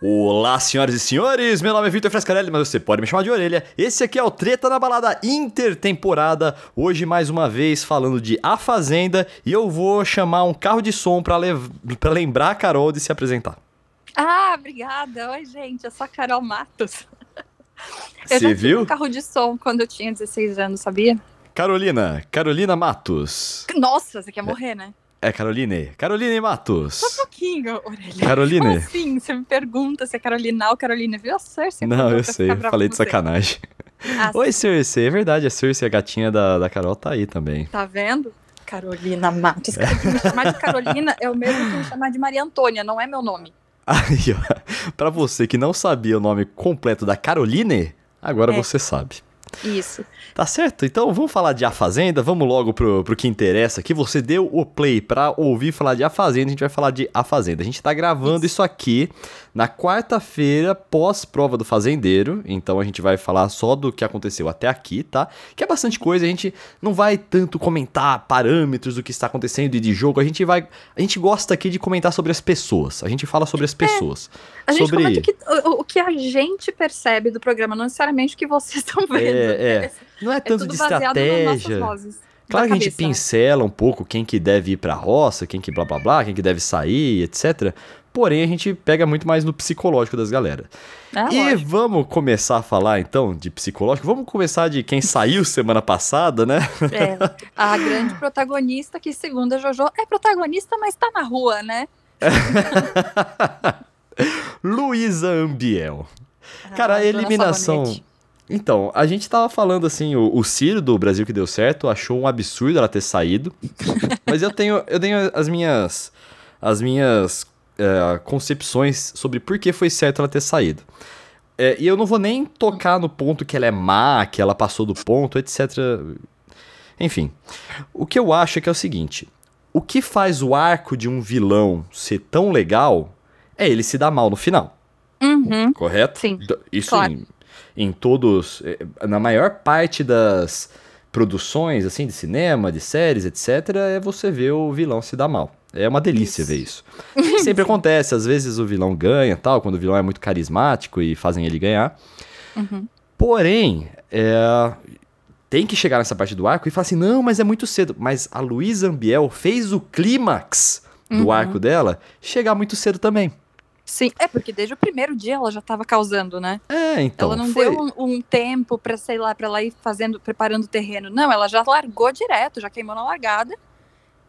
Olá, senhoras e senhores, meu nome é Vitor Frescarelli, mas você pode me chamar de orelha. Esse aqui é o Treta na Balada Intertemporada. Hoje, mais uma vez, falando de A Fazenda. E eu vou chamar um carro de som pra lembrar a Carol de se apresentar. Ah, obrigada. Oi, gente, eu sou a Carol Matos. Eu Você viu? um carro de som quando eu tinha 16 anos, sabia? Carolina, Carolina Matos. Nossa, você quer morrer, né? É Caroline, Caroline Matos. Só um pouquinho, Orelha. Caroline. Como assim? Você me pergunta se é Carolina ou Carolina. Viu a Cersei? Não, eu sei, falei de você. sacanagem. Ah, Oi, Cersei, é verdade, a Cersei, a gatinha da, da Carol, tá aí também. Tá vendo? Carolina Matos. Me chamar de Carolina é o mesmo que me chamar de Maria Antônia, não é meu nome. Aí, ó, pra você que não sabia o nome completo da Caroline, agora É. você sabe. Isso. Tá certo? Então vamos falar de A Fazenda, vamos logo pro, pro que interessa aqui. Você deu o play pra ouvir falar de A Fazenda, a gente vai falar de A Fazenda. A gente tá gravando isso aqui na quarta-feira, pós-prova do Fazendeiro. Então a gente vai falar só do que aconteceu até aqui, tá? Que é bastante coisa, a gente não vai tanto comentar parâmetros do que está acontecendo e de jogo. A gente vai. A gente gosta aqui de comentar sobre as pessoas. A gente fala sobre as pessoas. A gente sobre... comenta o que, o, o que a gente percebe do programa, não necessariamente o que vocês estão vendo. É, é. Não é É tanto de estratégia. Claro que a gente né? pincela um pouco quem que deve ir pra roça, quem que blá blá blá, quem que deve sair, etc. Porém, a gente pega muito mais no psicológico das galera. É, e lógico. vamos começar a falar então de psicológico. Vamos começar de quem saiu semana passada, né? É, a grande protagonista, que segundo a Jojo, é protagonista, mas tá na rua, né? Luísa Ambiel. Cara, a Ah, eliminação. Sabonete. Então, a gente tava falando assim, o, o Ciro do Brasil que deu certo achou um absurdo ela ter saído. mas eu tenho, eu tenho as minhas, as minhas é, concepções sobre por que foi certo ela ter saído. É, e eu não vou nem tocar no ponto que ela é má, que ela passou do ponto, etc. Enfim, o que eu acho é que é o seguinte: o que faz o arco de um vilão ser tão legal é ele se dar mal no final Uhum. correto? Sim, Isso claro. Em, todos, eh, na maior parte das produções, assim, de cinema, de séries, etc., é você ver o vilão se dar mal. É uma delícia Isso. ver isso. Sempre acontece, às vezes o vilão ganha, tal, quando o vilão é muito carismático e fazem ele ganhar. Uhum. Porém, é, tem que chegar nessa parte do arco e falar assim, não, mas é muito cedo. Mas a Luísa Ambiel fez o clímax do Uhum. arco dela chegar muito cedo também. Sim, é porque desde o primeiro dia ela já tava causando, né? É, então. ela não foi... deu um, um tempo pra, sei lá, pra ela ir fazendo, preparando o terreno. Não, ela já largou direto, já queimou na largada.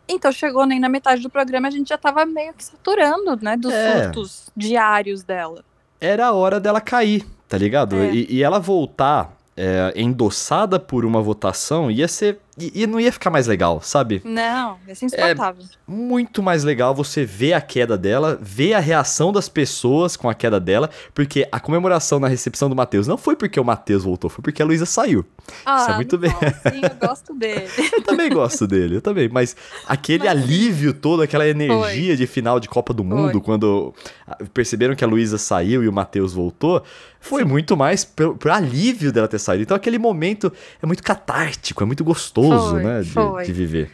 Então chegou nem na metade do programa, a gente já tava meio que saturando, né, dos É. surtos diários dela. era a hora dela cair, tá ligado? É. E, e ela voltar é, endossada por uma votação ia ser. E, e não ia ficar mais legal, sabe? Não, ia ser insuportável. Muito mais legal você ver a queda dela, ver a reação das pessoas com a queda dela, porque a comemoração na recepção do Matheus não foi porque o Matheus voltou, foi porque a Luísa saiu. Ah, é muito bem. assim, eu gosto dele. Eu também gosto dele, eu também, mas aquele Mas- alívio todo, aquela energia de final de Copa do Mundo, Foi. quando ah, perceberam que a Luísa saiu e o Matheus voltou, foi muito mais pro, pro alívio dela ter saído. Então aquele momento é muito catártico, é muito gostoso, Foi, né, de, de viver.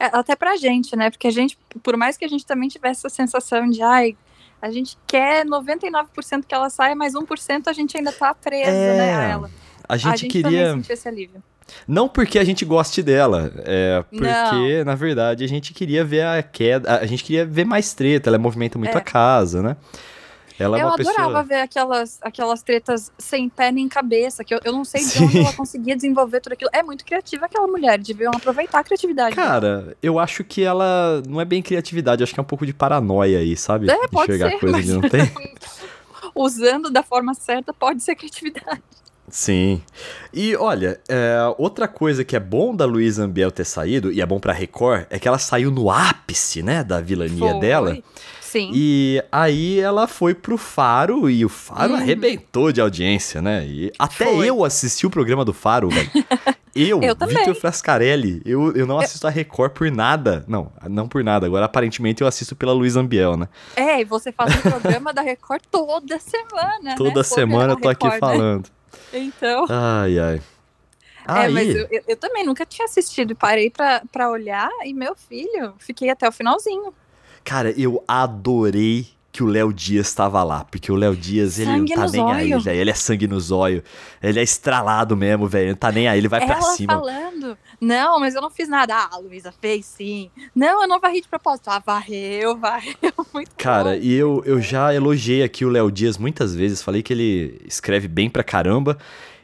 É, até pra gente, né? Porque a gente, por mais que a gente também tivesse essa sensação de, ai, a gente quer 99% que ela saia, mas 1% a gente ainda tá preso, É, né, a ela. A gente, a gente queria, também esse alívio. não porque a gente goste dela, é porque, na verdade, a gente queria ver a queda, a gente queria ver mais treta, ela movimenta muito É. a casa, né? Ela é eu uma adorava pessoa... ver aquelas, aquelas tretas sem pé nem cabeça, que eu, eu não sei de Sim. onde ela conseguia desenvolver tudo aquilo. É muito criativa aquela mulher, deviam aproveitar a criatividade. dela. Cara, eu acho que ela não é bem criatividade, acho que é um pouco de paranoia aí, sabe? É, pode Enxergar ser, coisa mas não tem. usando da forma certa pode ser criatividade. Sim. E olha, é, outra coisa que é bom da Luísa Ambiel ter saído, e é bom pra Record, é que ela saiu no ápice, né, da vilania Foi. dela. Sim. E aí ela foi pro Faro e o Faro Uhum. arrebentou de audiência, né? E até Foi. eu assisti o programa do Faro, velho. Eu, Eu. Vitor Frascarelli, eu, eu não assisto a Record por nada. Não, não por nada. Agora, aparentemente, eu assisto pela Luísa Ambiel, né? É, e você faz um programa da Record toda semana, né? Toda Por semana eu tô aqui Record, né? falando. Então. Ai, ai. É, Aí, mas eu, eu- eu também nunca tinha assistido e parei pra, pra olhar e, meu filho, fiquei até o finalzinho. Cara, eu adorei que o Léo Dias tava lá. Porque o Léo Dias, ele Sangue não tá nem aí, velho. Ele é sangue no zóio. Ele é estralado mesmo, velho. Ele não tá nem aí, ele vai pra Ela cima. falando, não, mas eu não fiz nada. Ah, a Luísa fez sim. Não, eu não varri de propósito. Ah, varreu, varreu. Muito Cara, bom. e eu, eu já elogiei aqui o Léo Dias muitas vezes. Falei que ele escreve bem pra caramba.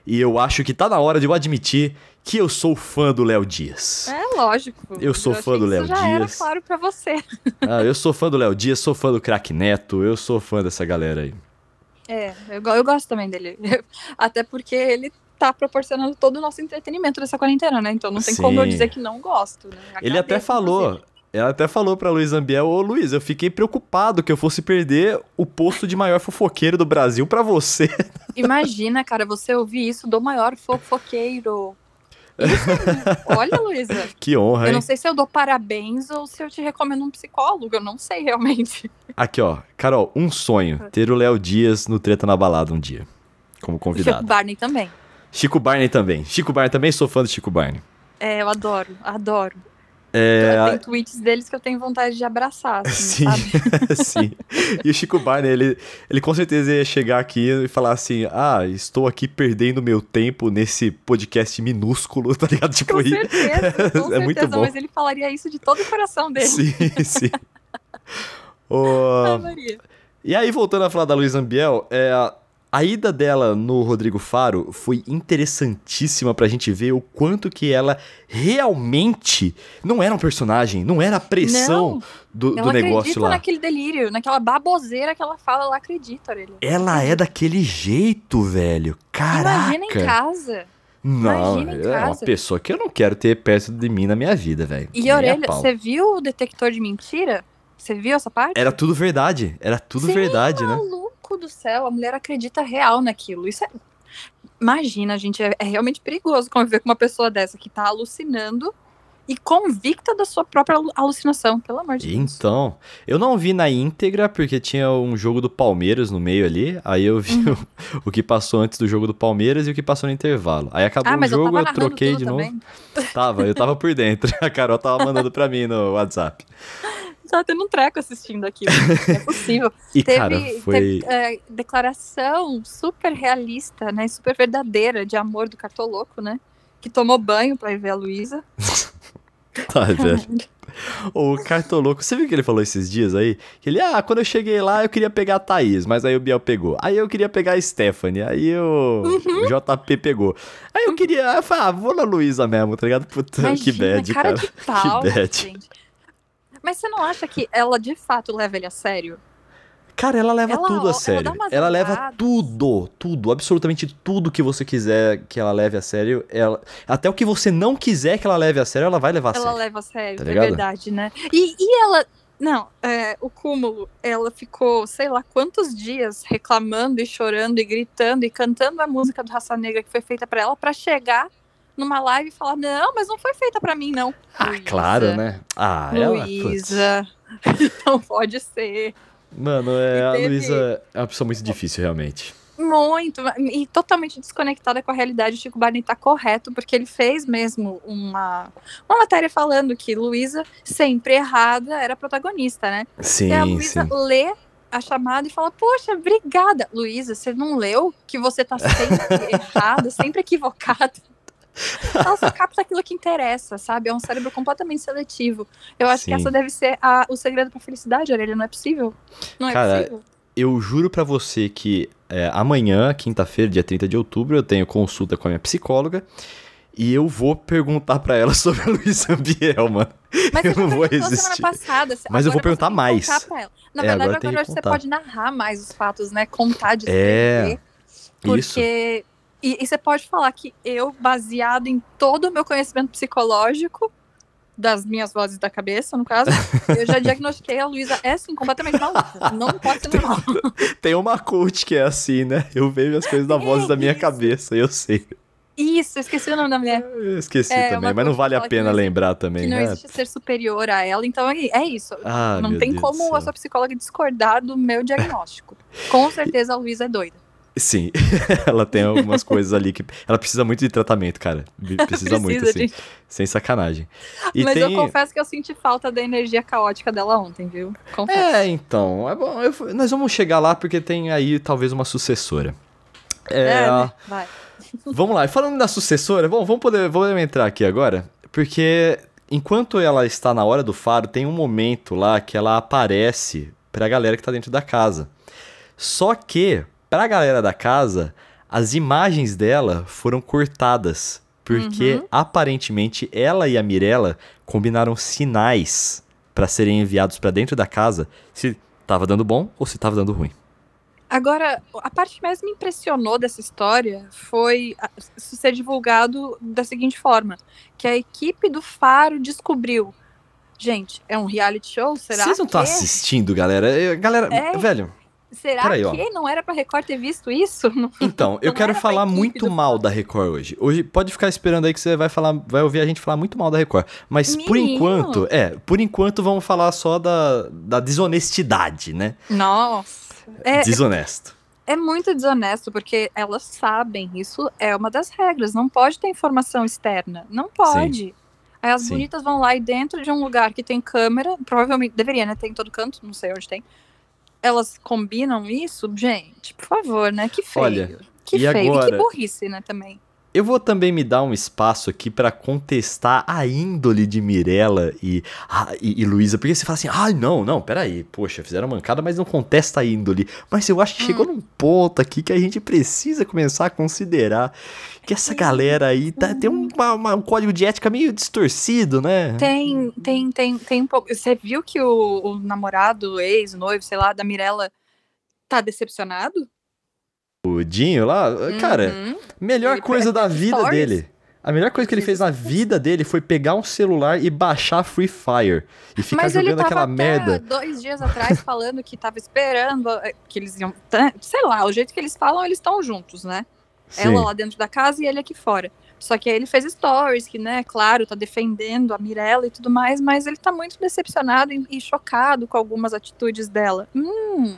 E eu acho que tá na hora de eu admitir que eu sou fã do Léo Dias. É lógico. Eu sou fã achei do Léo isso já era Dias. claro pra você. Ah, eu sou fã do Léo Dias, sou fã do Crack Neto, eu sou fã dessa galera aí. É, eu, eu gosto também dele. Até porque ele tá proporcionando todo o nosso entretenimento dessa quarentena, né? Então não tem como eu Sim. dizer que não gosto, né? Ele até falou, ela até falou pra Luiz Ambiel, ô Luiz, eu fiquei preocupado que eu fosse perder o posto de maior fofoqueiro do Brasil pra você. Imagina, cara, você ouvir isso do maior fofoqueiro. Isso, olha, Luísa, que honra, eu hein? não sei se eu dou parabéns ou se eu te recomendo um psicólogo, eu não sei realmente. Aqui, ó, Carol, um sonho, ter o Léo Dias no Treta na Balada um dia, como Chico convidado. Barney também. Chico Barney também. Chico Barney também sou fã do Chico Barney. É, eu adoro, adoro. É, Tem tweets deles que eu tenho vontade de abraçar, Sim, assim, sabe? sim. E o Chico Barney, ele, ele com certeza ia chegar aqui e falar assim: Ah, estou aqui perdendo meu tempo nesse podcast minúsculo, tá ligado? Tipo, Com certeza, com É certeza, muito bom. mas ele falaria isso de todo o coração dele. sim, sim. Ai, Maria. e aí, voltando a falar da Luísa Ambiel, é, a ida dela no Rodrigo Faro foi interessantíssima pra gente ver o quanto que ela realmente não era um personagem, não era a pressão Não, do, do ela negócio acredita lá. naquele delírio, naquela baboseira que ela fala, ela acredita, Aurelia. Ela é daquele jeito, velho. Caraca. Imagina em casa. Não, é uma pessoa que eu não quero ter perto de mim na minha vida, velho. E Nem a Aurelia, pau. você viu o detector de mentira? Você viu essa parte? Era tudo verdade. Era tudo Sim, verdade, né? Maluco do céu, a mulher acredita real naquilo. Isso é. Imagina, gente, é, é realmente perigoso conviver com uma pessoa dessa que tá alucinando e convicta da sua própria alu- alucinação, pelo amor de Deus. Então, eu não vi na íntegra porque tinha um jogo do Palmeiras no meio ali. Aí eu vi Uhum. o, o que passou antes do jogo do Palmeiras e o que passou no intervalo. Aí acabou Ah, o eu jogo, eu, narrando troquei de novo. também. Tava, eu tava por dentro. A Carol tava mandando pra mim no WhatsApp. Tava tendo um treco assistindo aquilo. Não é possível. E, teve, cara, foi. teve, é, declaração super realista, né? Super verdadeira de amor do cartoloco, né? Que tomou banho pra ir ver a Luísa. Tá, velho. O Cartoloco, você viu que ele falou esses dias aí? Que ele, ah, quando eu cheguei lá eu queria pegar a Thaís, mas aí o Biel pegou. Aí eu queria pegar a Stephanie, aí o, Uhum. JP pegou. Aí eu queria, eu falei, ah, vou na Luísa mesmo, tá ligado? Puta, que Imagina, bad, cara. cara. de pau, que bad. gente. Mas você não acha que ela de fato leva ele a sério? Cara, ela leva Ela- tudo ela a sério. umas Ela leva tudo, tudo, absolutamente tudo que você quiser que ela leve a sério. Ela, até o que você não quiser que ela leve a sério, ela vai levar a ela sério. leva a sério, Tá é ligado? verdade, né? E, e ela. Não, é, o cúmulo, ela ficou, sei lá, quantos dias reclamando e chorando e gritando e cantando a música do Raça Negra que foi feita pra ela pra chegar numa live e falar: Não, mas não foi feita pra mim, não. Ah, Luísa, claro, né? Ah, ela. putz. Luísa. Não pode ser. Mano, é, a teve- Luísa é uma pessoa muito difícil, realmente. Muito, e totalmente desconectada com a realidade. O Chico Barney tá correto, porque ele fez mesmo uma, uma matéria falando que Luísa, sempre errada, era protagonista, né? Sim, e a sim. Luísa lê a chamada e fala: Poxa, obrigada. Luísa, você não leu que você tá sempre errada, sempre equivocada? Ela só capta aquilo que interessa, sabe? É um cérebro completamente seletivo. Eu acho Sim. que essa deve ser a- o segredo pra felicidade, Aurelia. Não é possível? Não é Cara, possível? Eu juro pra você que é, amanhã, quinta-feira, dia 30 de outubro, eu tenho consulta com a minha psicóloga. E eu vou perguntar pra ela sobre a Luísa Ambiel, mano. Mas eu não vou resistir. semana passada. Mas eu vou perguntar mais. Na É, verdade, agora que agora você contar. pode narrar mais os fatos, né? Contar, É, descrever. porque... Isso. E, e você pode falar que eu, baseado em todo o meu conhecimento psicológico, das minhas vozes da cabeça, no caso, eu já diagnostiquei a Luísa é, sim, completamente maluca. Não pode ser normal. Tem uma coach que é assim, né? Eu vejo as coisas da voz da minha Isso. cabeça, eu sei. Isso, eu esqueci o nome da mulher. Eu esqueci É, também, mas não vale a que pena não lembrar Que também, não né? existe ser superior a ela, então é, é isso. Ah, não tem Deus como a sua psicóloga discordar do meu diagnóstico. Com certeza a Luísa é doida. Sim, ela tem algumas coisas ali que. Ela precisa muito de tratamento, cara. Precisa, precisa muito, assim. De... Sem sacanagem. E Mas tem... eu confesso que eu senti falta da energia caótica dela ontem, viu? Confesso. É, então. É bom, eu... nós vamos chegar lá porque tem aí talvez uma sucessora. É, é né? vai. Vamos lá, e falando da sucessora, bom, vamos poder vamos entrar aqui agora, porque enquanto ela está na hora do faro, tem um momento lá que ela aparece pra galera que tá dentro da casa. Só que Pra galera da casa, as imagens dela foram cortadas. Porque uhum. aparentemente ela e a Mirella combinaram sinais para serem enviados para dentro da casa se tava dando bom ou se tava dando ruim. Agora, a parte que mais me impressionou dessa história foi ser divulgado da seguinte forma: que a equipe do Faro descobriu. Gente, é um reality show? Será? Vocês não estão que... assistindo, galera? Galera, é... velho, Será que ó. não era pra Record ter visto isso? Então, eu quero falar muito mal da Record hoje. Hoje pode ficar esperando aí que você vai falar, vai ouvir a gente falar muito mal da Record. Mas Menino. por enquanto, é, por enquanto vamos falar só da, da desonestidade, né? Nossa. É, Desonesto. É muito desonesto, porque elas sabem, isso é uma das regras. Não pode ter informação externa. Não pode. Sim. Aí as Sim. bonitas vão lá e dentro de um lugar que tem câmera, provavelmente deveria, né? Tem em todo canto, não sei onde tem elas combinam isso, gente, por favor, né? Que feio. Olha, que feio. Agora... E que burrice, né, também. Eu vou também me dar um espaço aqui para contestar a índole de Mirella e, e, e Luísa, porque você fala assim, ah, não, não, peraí, poxa, fizeram mancada, mas não contesta a índole. Mas eu acho que hum. chegou num ponto aqui que a gente precisa começar a considerar que essa galera aí tá, tem uma, uma, um código de ética meio distorcido, né? Tem, tem, tem, tem um pouco. Você viu que o, o namorado, ex, noivo, sei lá, da Mirella tá decepcionado? O Dinho lá, cara, uhum. melhor ele coisa da vida stories. dele. A melhor coisa que ele fez na vida dele foi pegar um celular e baixar Free Fire e ficar Mas jogando aquela merda. dois dias atrás falando que tava esperando eh, que eles iam, sei lá, o jeito que eles falam, eles estão juntos, né? Sim. Ela lá dentro da casa e ele aqui fora. Só que aí ele fez stories, que, né, claro, tá defendendo a Mirella e tudo mais, mas ele tá muito decepcionado e, e chocado com algumas atitudes dela. Hum,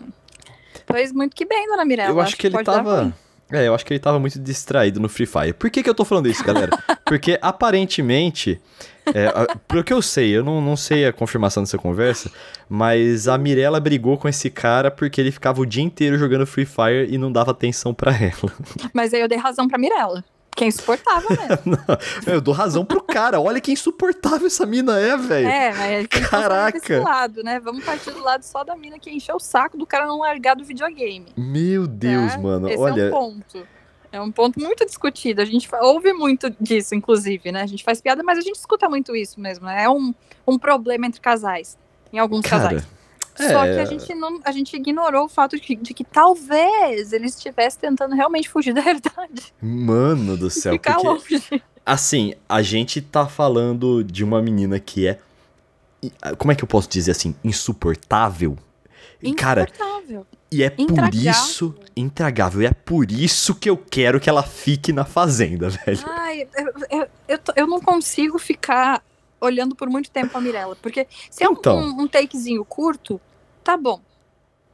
Pois muito que bem, dona Mirella. Eu acho, acho que, que ele tava. É, eu acho que ele tava muito distraído no Free Fire. Por que, que eu tô falando isso, galera? Porque aparentemente, é, pelo que eu sei, eu não, não sei a confirmação dessa conversa, mas a Mirella brigou com esse cara porque ele ficava o dia inteiro jogando Free Fire e não dava atenção para ela. Mas aí eu dei razão pra Mirella. Que é insuportável mesmo. eu dou razão pro cara. Olha que insuportável essa mina é, velho. É, mas Caraca. Que lado, né? Vamos partir do lado só da mina que encheu o saco do cara não largar do videogame. Meu Deus, né? mano. Esse Olha. É um ponto. É um ponto muito discutido. A gente ouve muito disso, inclusive, né? A gente faz piada, mas a gente escuta muito isso mesmo. Né? É um, um problema entre casais. Em alguns cara, casais. É... Só que a gente, não, a gente ignorou o fato de, de que talvez ele estivesse tentando realmente fugir da realidade. Mano do céu. Ficar porque, longe. Assim, a gente tá falando de uma menina que é. Como é que eu posso dizer assim? Insuportável. Insuportável. Cara, e é por isso. Intragável. E é por isso que eu quero que ela fique na fazenda, velho. Ai, eu, eu, eu, eu não consigo ficar olhando por muito tempo a Mirella. Porque se é então. um, um takezinho curto, tá bom.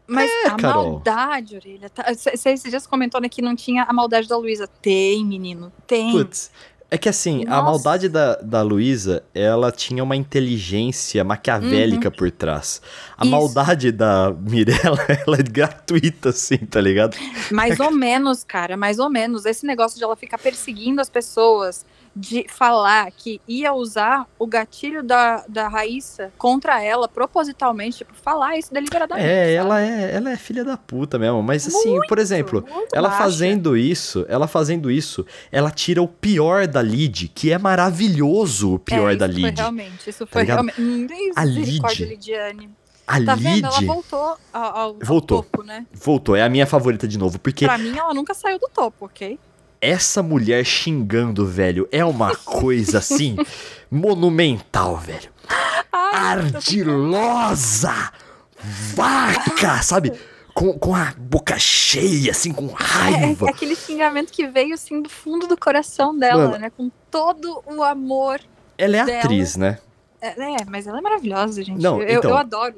Mas é, a Carol. maldade, orelha. Você tá, esses dias comentou né, que não tinha a maldade da Luísa. Tem, menino, tem. Putz. É que assim, Nossa. a maldade da, da Luísa, ela tinha uma inteligência maquiavélica uhum. por trás. A Isso. maldade da Mirella, ela é gratuita, assim, tá ligado? Mais ou menos, cara, mais ou menos. Esse negócio de ela ficar perseguindo as pessoas, de falar que ia usar o gatilho da, da Raíssa contra ela propositalmente, tipo, falar isso deliberadamente. É, ela é, ela é filha da puta mesmo. Mas assim, muito, por exemplo, ela baixa. fazendo isso, ela fazendo isso, ela tira o pior da Lid, que é maravilhoso o pior é, da Lid. Isso foi realmente, isso tá foi tá realmente. Hum, a Lid. A tá Lid. Vendo? Ela voltou ao, ao, voltou. ao topo, né? Voltou, é a minha favorita de novo, porque. Pra mim, ela nunca saiu do topo, ok? Essa mulher xingando, velho, é uma coisa assim monumental, velho. Ai, Ardilosa! Vaca, sabe? Com, com a boca cheia, assim, com raiva. É, é aquele xingamento que veio, assim, do fundo do coração dela, Mano, né? Com todo o amor. Ela é dela. atriz, né? É, é, mas ela é maravilhosa, gente. Não, eu, então, eu adoro.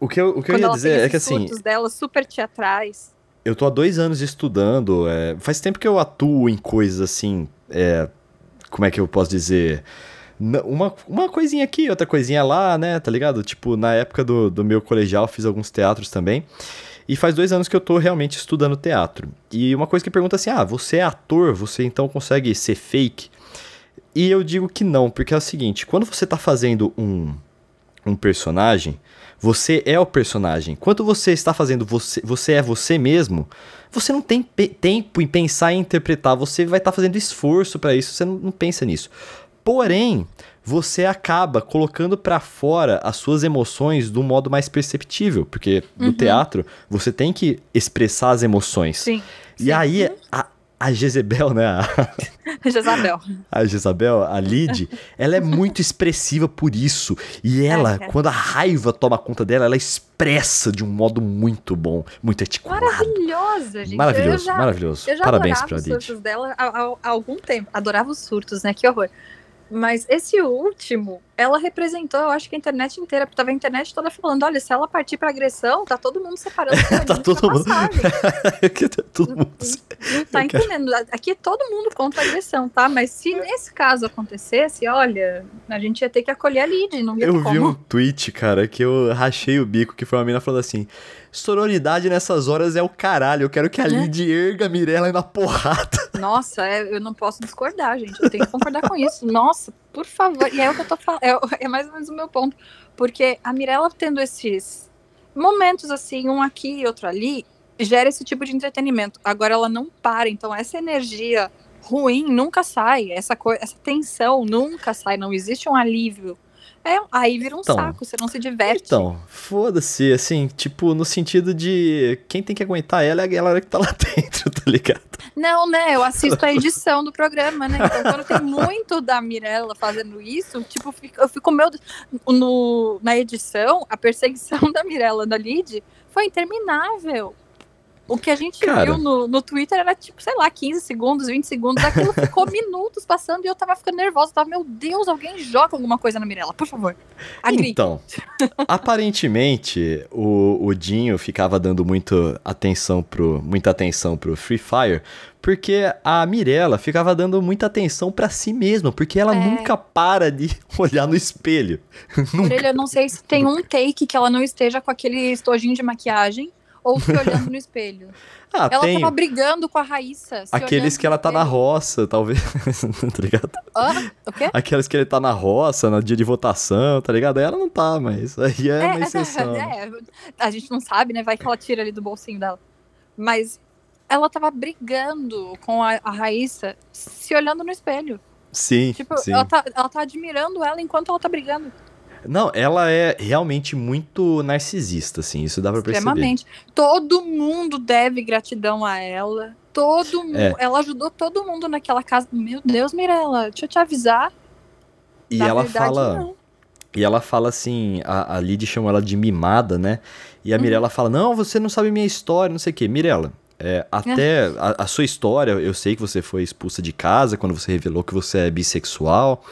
O que eu, o que eu ia dizer é que assim. dela super teatrais. Eu tô há dois anos estudando. É, faz tempo que eu atuo em coisas assim. É, como é que eu posso dizer? Uma, uma coisinha aqui, outra coisinha lá, né? Tá ligado? Tipo, na época do, do meu colegial, fiz alguns teatros também. E faz dois anos que eu tô realmente estudando teatro. E uma coisa que pergunta assim: ah, você é ator, você então consegue ser fake? E eu digo que não, porque é o seguinte: quando você tá fazendo um, um personagem, você é o personagem. Quando você está fazendo você, você é você mesmo, você não tem tempo em pensar em interpretar, você vai estar tá fazendo esforço para isso, você não, não pensa nisso. Porém, você acaba colocando para fora as suas emoções de um modo mais perceptível, porque no uhum. teatro você tem que expressar as emoções. Sim. E sim. aí a, a Jezebel, né? A... Jezabel. A Jezabel, a Lid, ela é muito expressiva por isso. E ela, é, é. quando a raiva toma conta dela, ela expressa de um modo muito bom, muito articulado. Maravilhosa, gente. Maravilhoso, já, maravilhoso. Eu já Parabéns pra Lid. os surtos dela há, há, há algum tempo. Adorava os surtos, né? Que horror. Mas esse último, ela representou, eu acho que a internet inteira, porque tava a internet toda falando, olha, se ela partir pra agressão, tá todo mundo separando. tá todo mundo. Aqui tá todo mundo. Não, não tá entendendo. Aqui é todo mundo contra a agressão, tá? Mas se nesse caso acontecesse, olha, a gente ia ter que acolher a Lid, não ia Eu vi como. um tweet, cara, que eu rachei o bico, que foi uma mina falando assim: sororidade nessas horas é o caralho. Eu quero que a Lid erga a Mirella na porrada. Nossa, é, eu não posso discordar, gente. Eu tenho que concordar com isso. Nossa, por favor. E é o que eu tô falando. É, é mais ou menos o meu ponto. Porque a Mirella tendo esses momentos assim, um aqui e outro ali, gera esse tipo de entretenimento. Agora ela não para. Então, essa energia ruim nunca sai. Essa, essa tensão nunca sai. Não existe um alívio é, aí vira um então, saco, você não se diverte. Então, foda-se, assim, tipo, no sentido de quem tem que aguentar ela é a galera que tá lá dentro, tá ligado? Não, né? Eu assisto a edição do programa, né? Então, quando tem muito da Mirella fazendo isso, tipo, eu fico, meu no, na edição, a perseguição da Mirella da Lid foi interminável. O que a gente Cara. viu no, no Twitter era tipo, sei lá, 15 segundos, 20 segundos. Aquilo ficou minutos passando e eu tava ficando nervosa. Tava, meu Deus, alguém joga alguma coisa na Mirella, por favor. Agri. Então, aparentemente, o, o Dinho ficava dando muito atenção pro, muita atenção pro Free Fire, porque a Mirella ficava dando muita atenção para si mesma, porque ela é. nunca para de olhar no espelho. Por ele, eu não sei se tem um take que ela não esteja com aquele estojinho de maquiagem ou se olhando no espelho. Ah, ela tem... tava brigando com a Raíssa. Aqueles que ela tá na roça, talvez. tá ligado? Ah, o quê? Aqueles que ele tá na roça, no dia de votação, tá ligado? Aí ela não tá, mas aí é, é uma exceção. É, a gente não sabe, né? Vai que ela tira ali do bolsinho dela. Mas ela tava brigando com a, a Raíssa, se olhando no espelho. Sim, tipo, sim. Ela, tá, ela tá admirando ela enquanto ela tá brigando. Não, ela é realmente muito narcisista, assim, isso dá pra perceber. Extremamente. Todo mundo deve gratidão a ela. Todo mundo. É. Ela ajudou todo mundo naquela casa. Meu Deus, Mirella, deixa eu te avisar. E ela verdade, fala. Não. E ela fala assim, a, a Lid chama ela de mimada, né? E a uhum. Mirella fala: Não, você não sabe minha história, não sei o quê. Mirella, é, até a, a, sua história, eu sei que você foi expulsa de casa quando você revelou que você é bissexual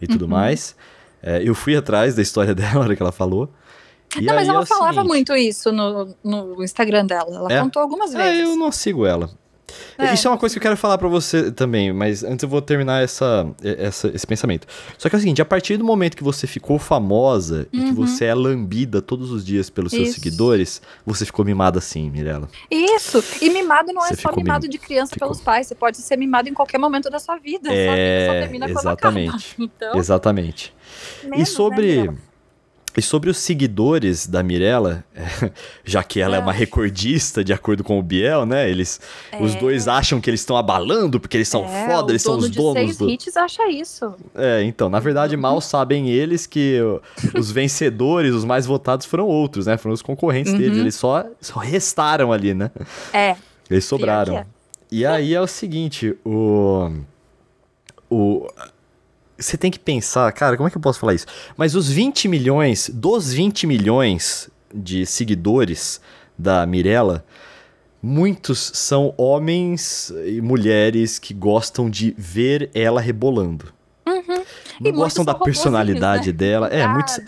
e tudo uhum. mais. É, eu fui atrás da história dela, hora que ela falou. não, mas ela é falava seguinte, muito isso no, no Instagram dela. Ela é? contou algumas vezes. É, eu não sigo ela. É. Isso é uma coisa que eu quero falar para você também, mas antes eu vou terminar essa, essa, esse pensamento. Só que é o seguinte, a partir do momento que você ficou famosa uhum. e que uhum. você é lambida todos os dias pelos seus Isso. seguidores, você ficou mimada assim, Mirella. Isso, e mimado não é você é só mimado mim... de criança ficou... pelos pais, você pode ser mimado em qualquer momento da sua vida, é... sua vida só termina exatamente. quando acaba. Então... Exatamente. Menos, e sobre... Né, e sobre os seguidores da Mirella, já que ela é. uma recordista, de acordo com o Biel, né? Eles, é. Os dois acham que eles estão abalando porque eles são é, foda, eles são os donos seis do. hits acha isso. É, então, na verdade, uhum. mal sabem eles que os vencedores, os mais votados foram outros, né? Foram os concorrentes uhum. deles. Eles só, só restaram ali, né? É. Eles sobraram. É. E aí é o seguinte, o. O você tem que pensar, cara, como é que eu posso falar isso? Mas os 20 milhões, dos 20 milhões de seguidores da Mirella, muitos são homens e mulheres que gostam de ver ela rebolando. Uhum. Não e gostam da personalidade né? dela. É, muitos.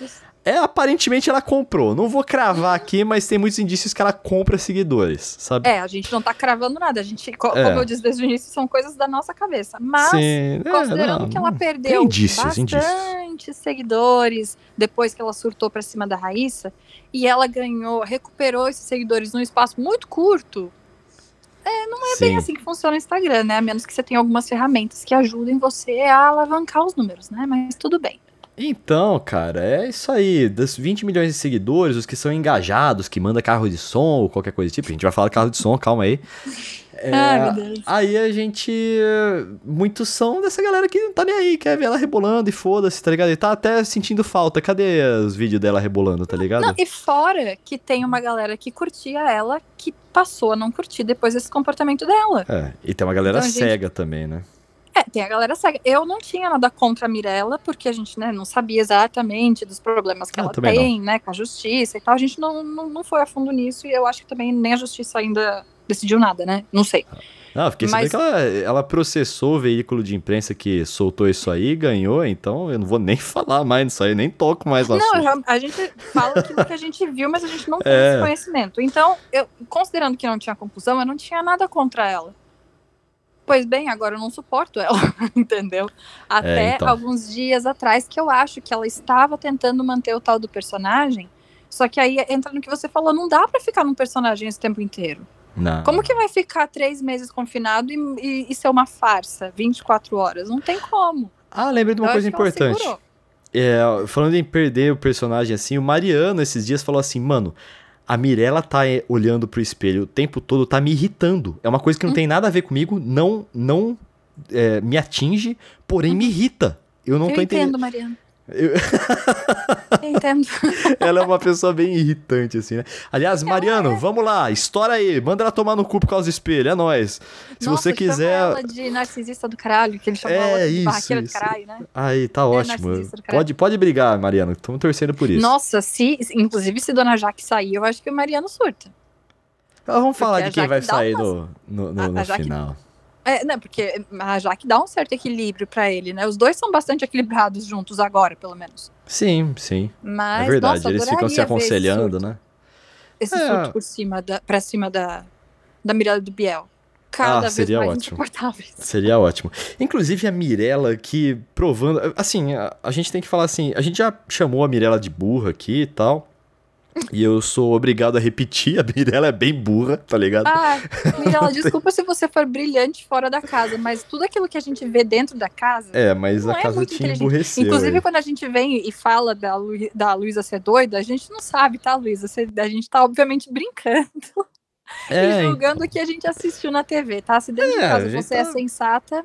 É, aparentemente ela comprou. Não vou cravar aqui, mas tem muitos indícios que ela compra seguidores, sabe? É, a gente não tá cravando nada. A gente, É. como eu disse desde o início, são coisas da nossa cabeça. Mas, Sim, é, considerando não, que ela perdeu indícios, bastante indícios. seguidores depois que ela surtou pra cima da Raíssa, e ela ganhou, recuperou esses seguidores num espaço muito curto, Não é bem assim que funciona o Instagram, né? A menos que você tenha algumas ferramentas que ajudem você a alavancar os números, né? Mas tudo bem. Então, cara, é isso aí. Dos 20 milhões de seguidores, os que são engajados, que manda carro de som ou qualquer coisa do tipo. A gente vai falar de carro de som, calma aí. É, Ai, meu Deus. Aí a gente. Muitos são dessa galera que não tá nem aí, quer ver ela rebolando e foda-se, tá ligado? E tá até sentindo falta. Cadê os vídeos dela rebolando, tá ligado? Não, e fora que tem uma galera que curtia ela que passou a não curtir depois desse comportamento dela. É, e tem uma galera Então, gente- cega também, né? É, tem a galera cega. Eu não tinha nada contra a Mirella, porque a gente né, não sabia exatamente dos problemas que Ah, ela tem, né, com a justiça e tal. A gente não, não, não foi a fundo nisso e eu acho que também nem a justiça ainda decidiu nada, né? Não sei. Não, eu fiquei Mas- sabendo que ela, ela processou o veículo de imprensa que soltou isso aí, ganhou, então eu não vou nem falar mais nisso aí, nem toco mais no Não, já- a gente fala aquilo que a gente viu, mas a gente não tem É. esse conhecimento. Então, eu, considerando que não tinha conclusão, eu não tinha nada contra ela. Pois bem, agora eu não suporto ela, entendeu? Até então. alguns dias atrás, que eu acho que ela estava tentando manter o tal do personagem. Só que aí entra no que você falou, não dá pra ficar num personagem esse tempo inteiro. Não. Como que vai ficar três meses confinado e, e- e ser uma farsa 24 horas? Não tem como. Ah, lembrei de uma Eu coisa importante. É, falando em perder o personagem assim, o Mariano esses dias falou assim, mano, a Mirella tá é, olhando pro espelho o tempo todo, tá me irritando. É uma coisa que não Hum. tem nada a ver comigo, não não é, me atinge, porém me irrita. Eu não eu tô entendendo. entendo, Mariana. Eu- entendo. Ela é uma pessoa bem irritante, assim, né? Aliás, Mariano, vamos lá, estoura aí, manda ela tomar no cu por causa do espelho, é nóis. Se Nossa, você chama quiser. ela de narcisista do caralho, que ele chamou É, ela de isso, barraqueira isso. do caralho, né? Aí, tá ótimo. do caralho. Pode, pode brigar, Mariano, estamos torcendo por isso. Nossa, se, inclusive se Dona Jaque sair, eu acho que o Mariano surta. Ah, vamos falar Porque de a quem vai Jaque sair umas- no, no, no- A- no a Jaque- final. É, não, porque a Jaque dá um certo equilíbrio pra ele, né? Os dois são bastante equilibrados juntos agora, pelo menos. Sim, sim. Mas, é verdade, nossa, eles ficam se esse aconselhando, surto, né? Esse É. surto por cima da, pra cima da, da Mirella do Biel. Cada Ah, vez seria ótimo. Seria ótimo. Inclusive a Mirella que provando. Assim, a, a gente tem que falar assim. A gente já chamou a Mirella de burra aqui e tal. E eu sou obrigado a repetir, a Mirella é bem burra, tá ligado? Ah, Mirella, desculpa se você for brilhante fora da casa, mas tudo aquilo que a gente vê dentro da casa. É, mas Não a é casa muito te inteligente. emburreceu. Inclusive, aí. quando a gente vem e fala da, Lu, da Luísa ser doida, a gente não sabe, tá, Luísa? A gente tá, obviamente, brincando É, e julgando o que a gente assistiu na TV, tá? Se dentro de É, a casa você é tá- sensata,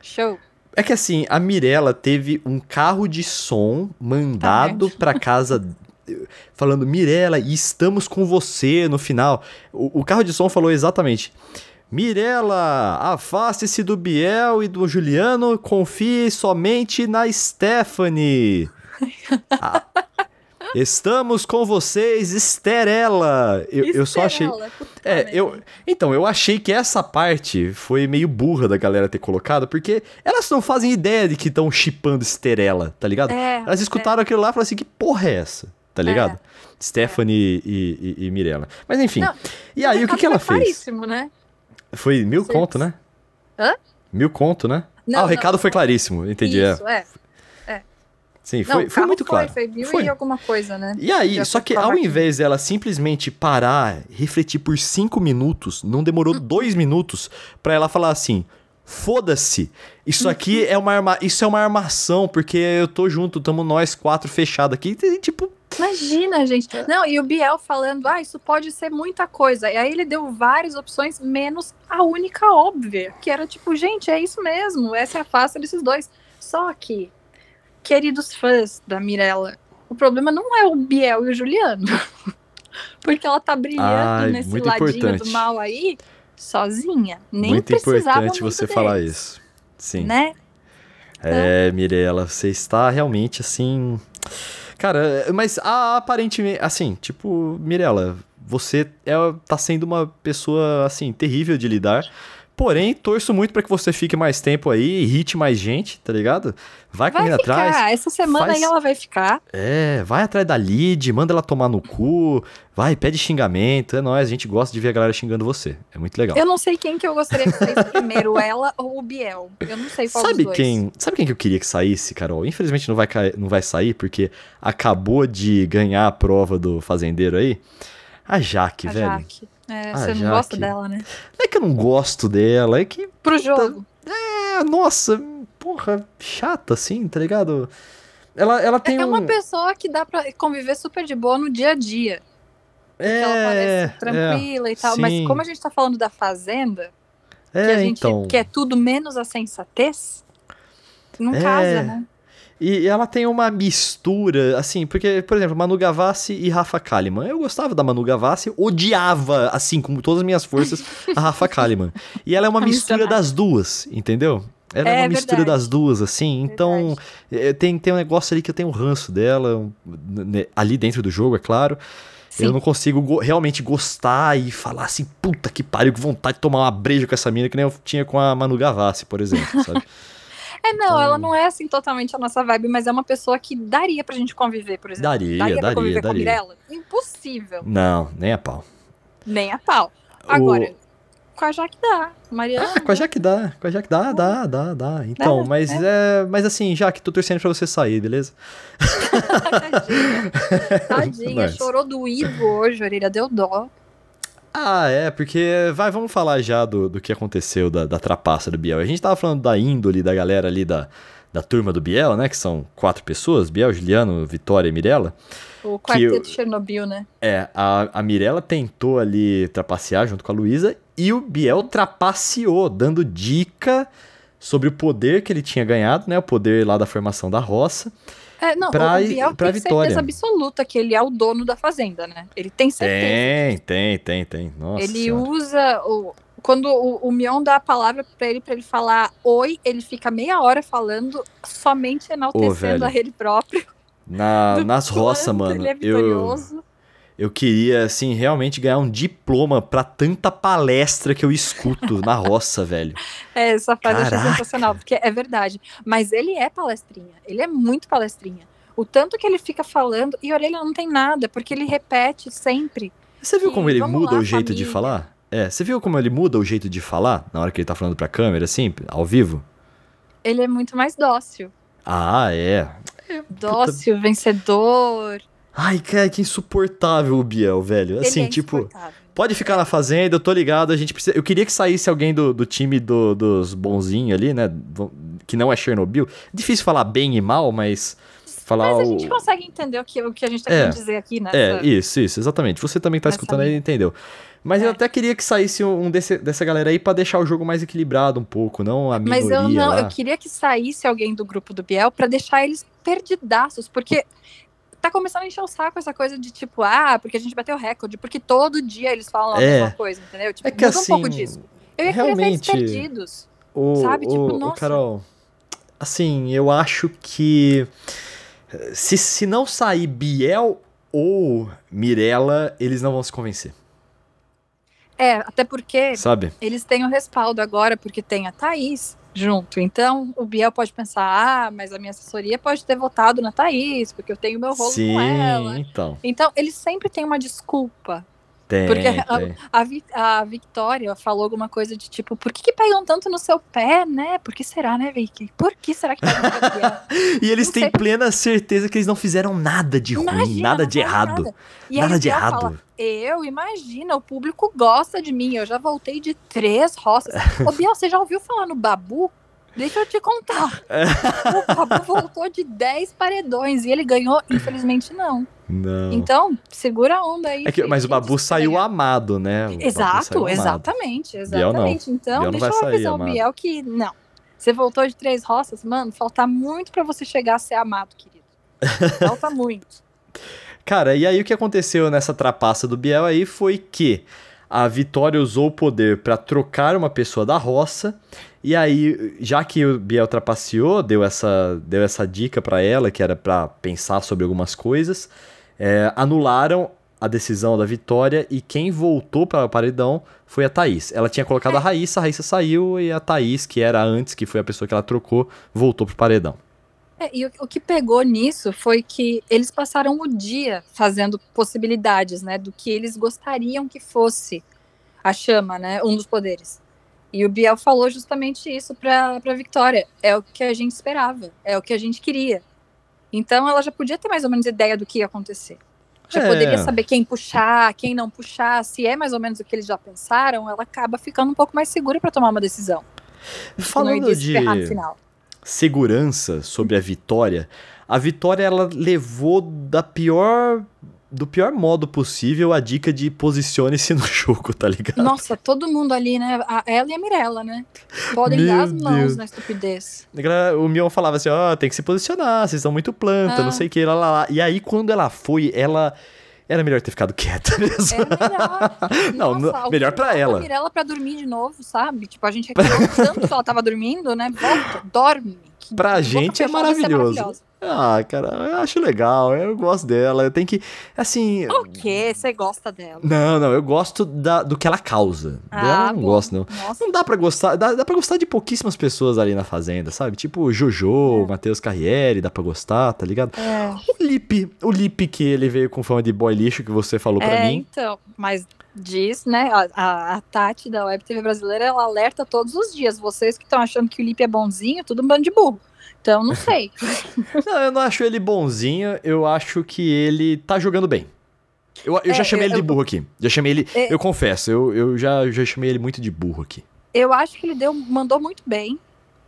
show. É que assim, a Mirella teve um carro de som mandado Tá pra casa falando Mirella, estamos com você no final. O, o carro de som falou exatamente: Mirella, afaste-se do Biel e do Juliano, confie somente na Stephanie. Ah, estamos com vocês, Esterela. Eu, eu só achei. É, eu, então, eu achei que essa parte foi meio burra da galera ter colocado, porque elas não fazem ideia de que estão chipando Esterela, tá ligado? É, Elas escutaram aquilo lá e falaram assim, que porra é essa? Tá ligado? Stephanie e, e, e Mirella. Mas enfim. Não, e aí, o que, que ela foi fez? claríssimo, né? Foi mil Sim. conto, né? Hã? Mil conto, né? Não, ah, o não. recado foi claríssimo, entendi. é. Isso, é. Sim, Não, foi, foi muito claro. Foi mil Foi. e alguma coisa, né? E aí, só foi que ao invés dela simplesmente parar, refletir por cinco minutos, não demorou Hum. dois minutos pra ela falar assim: foda-se, isso aqui Uhum. é uma arma, isso é uma armação, porque eu tô junto, tamo nós quatro fechados aqui, e, tipo, Imagina, gente. É. Não, e o Biel falando, ah, isso pode ser muita coisa. E aí ele deu várias opções, menos a única óbvia, que era tipo, gente, é isso mesmo, essa é a face desses dois. Só que, queridos fãs da Mirella, o problema não é o Biel e o Juliano. Porque ela tá brilhando Ai, nesse ladinho importante. do mal aí, sozinha. Nem muito precisava importante muito você falar deles, isso. Sim. Né? É, Mirella, você está realmente assim. Cara, mas aparentemente, assim, tipo, Mirella, você é, tá sendo uma pessoa, assim, terrível de lidar. Porém, torço muito para que você fique mais tempo aí, irrite mais gente, tá ligado? Vai, Vai correndo ficar. atrás. Essa semana faz- aí ela vai ficar. É, vai atrás da lead, manda ela tomar no cu, vai, pede xingamento, é nóis, a gente gosta de ver a galera xingando você. É muito legal. Eu não sei quem que eu gostaria que saísse primeiro, ela ou o Biel. Eu não sei qual Sabe dos dois. quem, sabe quem que eu queria que saísse, Carol? Infelizmente não vai, não vai sair, porque acabou de ganhar a prova do fazendeiro aí. A Jaque, A velho. Jaque. É, A você não gosta dela, né? Não é que eu não gosto dela, é que, Pro jogo. é, nossa, porra, chata assim, tá ligado? Ela, ela tem É um... uma pessoa que dá pra conviver super de boa no dia a dia. é, ela é, parece tranquila e tal. sim. Mas como a gente tá falando da Fazenda, que é, a gente então. quer tudo menos a sensatez, não É. casa, né? E ela tem uma mistura, assim, porque, por exemplo, Manu Gavassi e Rafa Kalimann. Eu gostava da Manu Gavassi, odiava, assim, com todas as minhas forças, a Rafa Kalimann. E ela é uma A mistura das duas, entendeu? Ela é, É uma mistura verdade. das duas, assim. Então, eh, tem, tem um negócio ali que eu tenho um ranço dela, né, ali dentro do jogo, é claro. Sim. Eu não consigo go- realmente gostar e falar assim, puta que pariu, que vontade de tomar uma breja com essa mina, que nem eu tinha com a Manu Gavassi, por exemplo, sabe? É, não, Então- ela não é assim totalmente a nossa vibe, mas é uma pessoa que daria pra gente conviver, por exemplo. Daria, daria pra daria, conviver com a daria. Mirella? Impossível. Não, nem a pau. Nem a pau. Agora, com a Jaque dá. Mariana. Ah, com a Jaque dá, com a Jaque dá, dá, dá, dá. Então, Dá, mas é. Mas assim, Jaque, tô torcendo pra você sair, beleza? Tadinha. Tadinha, chorou doído hoje, a orelha deu dó. Ah, é, porque. Vai, vamos falar já do, do que aconteceu da, da trapaça do Biel. A gente tava falando da índole da galera ali da, da turma do Biel, né? Que são quatro pessoas: Biel, Juliano, Vitória e Mirella. O quarteto eu- Chernobyl, né? É, a, a Mirella tentou ali trapacear junto com a Luísa e o Biel trapaceou, dando dica sobre o poder que ele tinha ganhado, né? O poder lá da formação da roça. É, não, Pra- o Biel pra tem Vitória. certeza absoluta que ele é o dono da fazenda, né? Ele tem certeza. Tem, tem, tem, tem. Nossa. ele Senhora. usa o quando o, o Mion dá a palavra pra ele pra ele falar oi, ele fica meia hora falando somente enaltecendo velho. a ele próprio. Na, nas roças, mano. Ele é vitorioso. eu queria, assim, realmente ganhar um diploma pra tanta palestra que eu escuto na roça, velho. É, essa frase eu achei sensacional, porque é verdade. Mas ele é palestrinha, ele é muito palestrinha. O tanto que ele fica falando, e orelha não tem nada, porque ele repete sempre. Você viu E como ele muda lá, o jeito de família. falar? É, você viu como ele muda o jeito de falar na hora que ele tá falando pra câmera, assim, ao vivo? Ele é muito mais dócil. Ah, é. Dócil, vencedor. Ai, cara, que insuportável o Biel, velho. Assim, é tipo, pode ficar na fazenda, eu tô ligado, a gente precisa. Eu queria que saísse alguém do, do time do- dos bonzinhos ali, né? Que não é Chernobyl. Difícil falar bem e mal, mas. Falar Mas a o. gente consegue entender o que, o que a gente tá É. querendo dizer aqui, né? É, isso, isso, exatamente. Você também tá Nessa escutando aí, entendeu? Mas eu É. até queria que saísse um desse- dessa galera aí pra deixar o jogo mais equilibrado um pouco, não a Mas minoria eu não, lá. eu queria que saísse alguém do grupo do Biel pra deixar eles perdidaços, porque tá começando a encher o saco essa coisa de tipo, ah, porque a gente bateu recorde, porque todo dia eles falam a É. mesma coisa, entendeu? Tipo, É que muda um pouco assim, disso. Eu ia querer realmente- perdidos. O, Sabe? Tipo, o- o nossa. Carol, assim, eu acho que se, se não sair Biel ou Mirella, eles não vão se convencer, É, até porque sabe? eles têm o respaldo agora, porque tem a Thaís junto. Então, o Biel pode pensar, ah, mas a minha assessoria pode ter votado na Thaís, porque eu tenho meu rolo Sim, com ela. então. Então, eles sempre têm uma desculpa. Tem, Porque tem. A, Vi- a Victoria falou alguma coisa de tipo, por que, que pegam tanto no seu pé, né? Por que será, né, Vicky? Por que será que pegam no pé dela? E eles não têm sei. plena certeza que eles não fizeram nada de ruim, Imagina, nada de errado. nada. Nada de errado. fala, eu, imagina, o público gosta de mim, eu já voltei de três roças. Ô, Biel, você já ouviu falar no Babu? Deixa eu te contar. o Babu voltou de 10 paredões e ele ganhou, infelizmente não. Não. Então, segura a onda aí. É que- mas o gente, Babu você saiu ganhar. amado, né? O Babu Exato, exatamente, exatamente. Então, Biel deixa eu avisar o. Biel que não. Você voltou de três roças, mano, falta muito pra você chegar a ser amado, querido. Falta muito. Cara, e aí o que aconteceu nessa trapaça do Biel aí foi que a Vitória usou o poder pra trocar uma pessoa da roça. E aí, já que o Biel trapaceou, deu essa, deu essa dica pra ela, que era pra pensar sobre algumas coisas, é, anularam a decisão da vitória e quem voltou para o paredão foi a Thaís. Ela tinha colocado a Raíssa, a Raíssa saiu e a Thaís, que era antes, que foi a pessoa que ela trocou, voltou pro paredão. É, e o, o que pegou nisso foi que eles passaram o dia fazendo possibilidades, né, do que eles gostariam que fosse a chama, né, um dos poderes. E o Biel falou justamente isso para para Victoria. É o que a gente esperava, é o que a gente queria. Então ela já podia ter mais ou menos ideia do que ia acontecer. Já É. poderia saber quem puxar, quem não puxar. Se é mais ou menos o que eles já pensaram, ela acaba ficando um pouco mais segura para tomar uma decisão. Falando de final. Segurança sobre a Vitória, a Vitória ela levou da pior do pior modo possível a dica de posicione-se no jogo, tá ligado? Nossa, todo mundo ali, né? A ela e a Mirella, né? Podem Meu dar as mãos Deus. na estupidez. O Mion falava assim, ó, tem que se posicionar, vocês são muito planta, Ah. não sei o que, lá, lá, lá. E aí, quando ela foi, ela... Era melhor ter ficado quieta mesmo. É melhor. Não, Nossa, melhor pra coloca ela. A Mirella pra dormir de novo, sabe? Tipo, a gente reclamou tanto que ela tava dormindo, né? Volta, dorme. Que Pra gente é maravilhoso. Ah, cara, eu acho legal, eu gosto dela. Tem que, assim... O quê? Você gosta dela? Não, não, eu gosto da, do que ela causa. dela eu não bom. gosto, não. Nossa, Não dá pra gostar, dá, dá pra gostar de pouquíssimas pessoas ali na Fazenda, sabe? Tipo Jojo, o Matheus Carriere, dá pra gostar, tá ligado? é. O Lipe, o Lipe que ele veio com fama de boy lixo que você falou pra É, mim. então, mas diz, né? A, a, Tati da Web TV brasileira, ela alerta todos os dias. Vocês que estão achando que o Lipe é bonzinho, tudo um bando de burro. Então, não sei. Não, eu não acho ele bonzinho, eu acho que ele tá jogando bem. Eu, eu já É, chamei eu- ele de burro aqui. Já chamei ele. É. Eu confesso, eu, eu já, já chamei ele muito de burro aqui. Eu acho que ele deu, mandou muito bem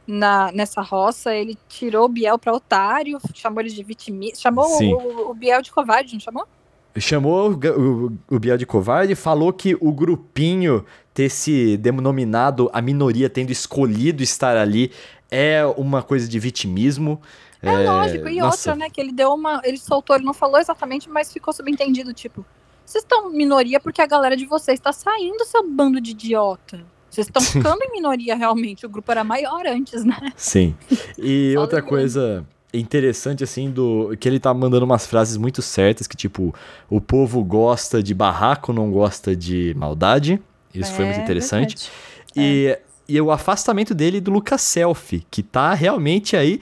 na, nessa roça. Ele tirou o Biel pra otário, chamou ele de vitimista. Chamou o, o Biel de covarde, não chamou? Chamou o, o, o Biel de covarde, falou que o grupinho ter se denominado a minoria tendo escolhido estar ali é uma coisa de vitimismo. É, lógico. E nossa, outra, né? Que ele deu uma. Ele soltou, ele não falou exatamente, mas ficou subentendido, tipo. Vocês estão minoria porque a galera de vocês está saindo, seu bando de idiota. Vocês estão ficando em minoria realmente. O grupo era maior antes, né? Sim. E outra coisa interessante, assim, do que ele tá mandando umas frases muito certas, que tipo, o povo gosta de barraco, não gosta de maldade. Isso foi muito É interessante. verdade. E, e o afastamento dele do Lucas Selfie, que tá realmente aí.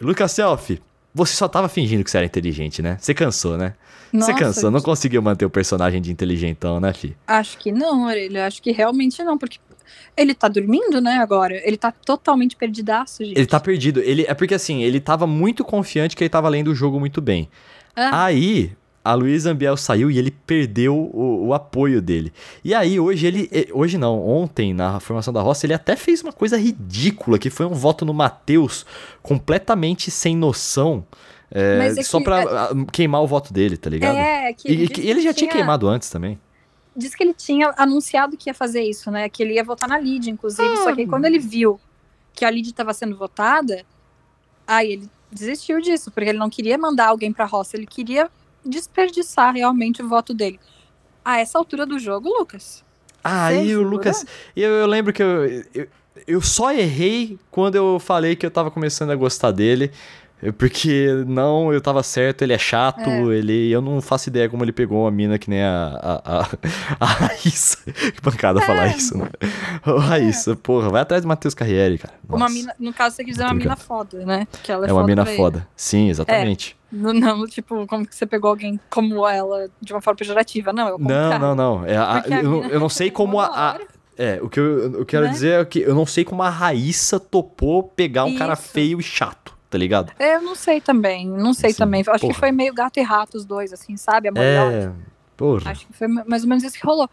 Lucas Selfie, você só tava fingindo que você era inteligente, né? Você cansou, né? você Nossa, cansou, não conseguiu manter o personagem de inteligentão, né, fi? Acho que não, Orelha. Acho que realmente não, porque ele tá dormindo, né, agora. Ele tá totalmente perdidaço, gente. Ele tá perdido. Ele, é porque assim, ele tava muito confiante que ele tava lendo o jogo muito bem. Ah, Aí, a Luísa Ambiel saiu e ele perdeu o, o apoio dele. E aí, hoje ele. Hoje não, ontem, na formação da roça, ele até fez uma coisa ridícula, que foi um voto no Matheus completamente sem noção. Mas é só que- pra ah, queimar o voto dele, tá ligado? é, que E, e que ele já tinha tinha- queimado antes também. Diz que ele tinha anunciado que ia fazer isso, né? Que ele ia votar na Lid, inclusive. Só que aí, quando ele viu que a Lid estava sendo votada, aí ele desistiu disso, porque ele não queria mandar alguém pra roça, ele queria desperdiçar realmente o voto dele. A essa altura do jogo, Lucas. Aí o jura? Lucas. Eu, eu lembro que eu, eu, eu só errei quando eu falei que eu tava começando a gostar dele. Eh, Porque não, eu tava certo, ele é chato, É. ele. Eu não faço ideia como ele pegou uma mina que nem a. A, a, a Raíssa. Que pancada falar É. isso, né? Ô, Raíssa, porra, vai atrás do Matheus Carriere, cara. Uma Nossa, mina, no caso, você quis dizer uma mina foda, né? Que ela é, É uma mina foda. Sim, exatamente. Não, não, tipo, como que você pegou alguém como ela de uma forma pejorativa? Não, é o não, não, não. É a- eu, eu não sei como a. a- é, o que eu, eu quero Né? dizer é que eu não sei como a Raíssa topou pegar um cara Isso. feio e chato, tá ligado? É, Eu não sei também, não sei Assim, também. Acho porra. que foi meio gato e rato os dois, assim, sabe? Ódio. É. Porra. Acho que foi mais ou menos isso que rolou.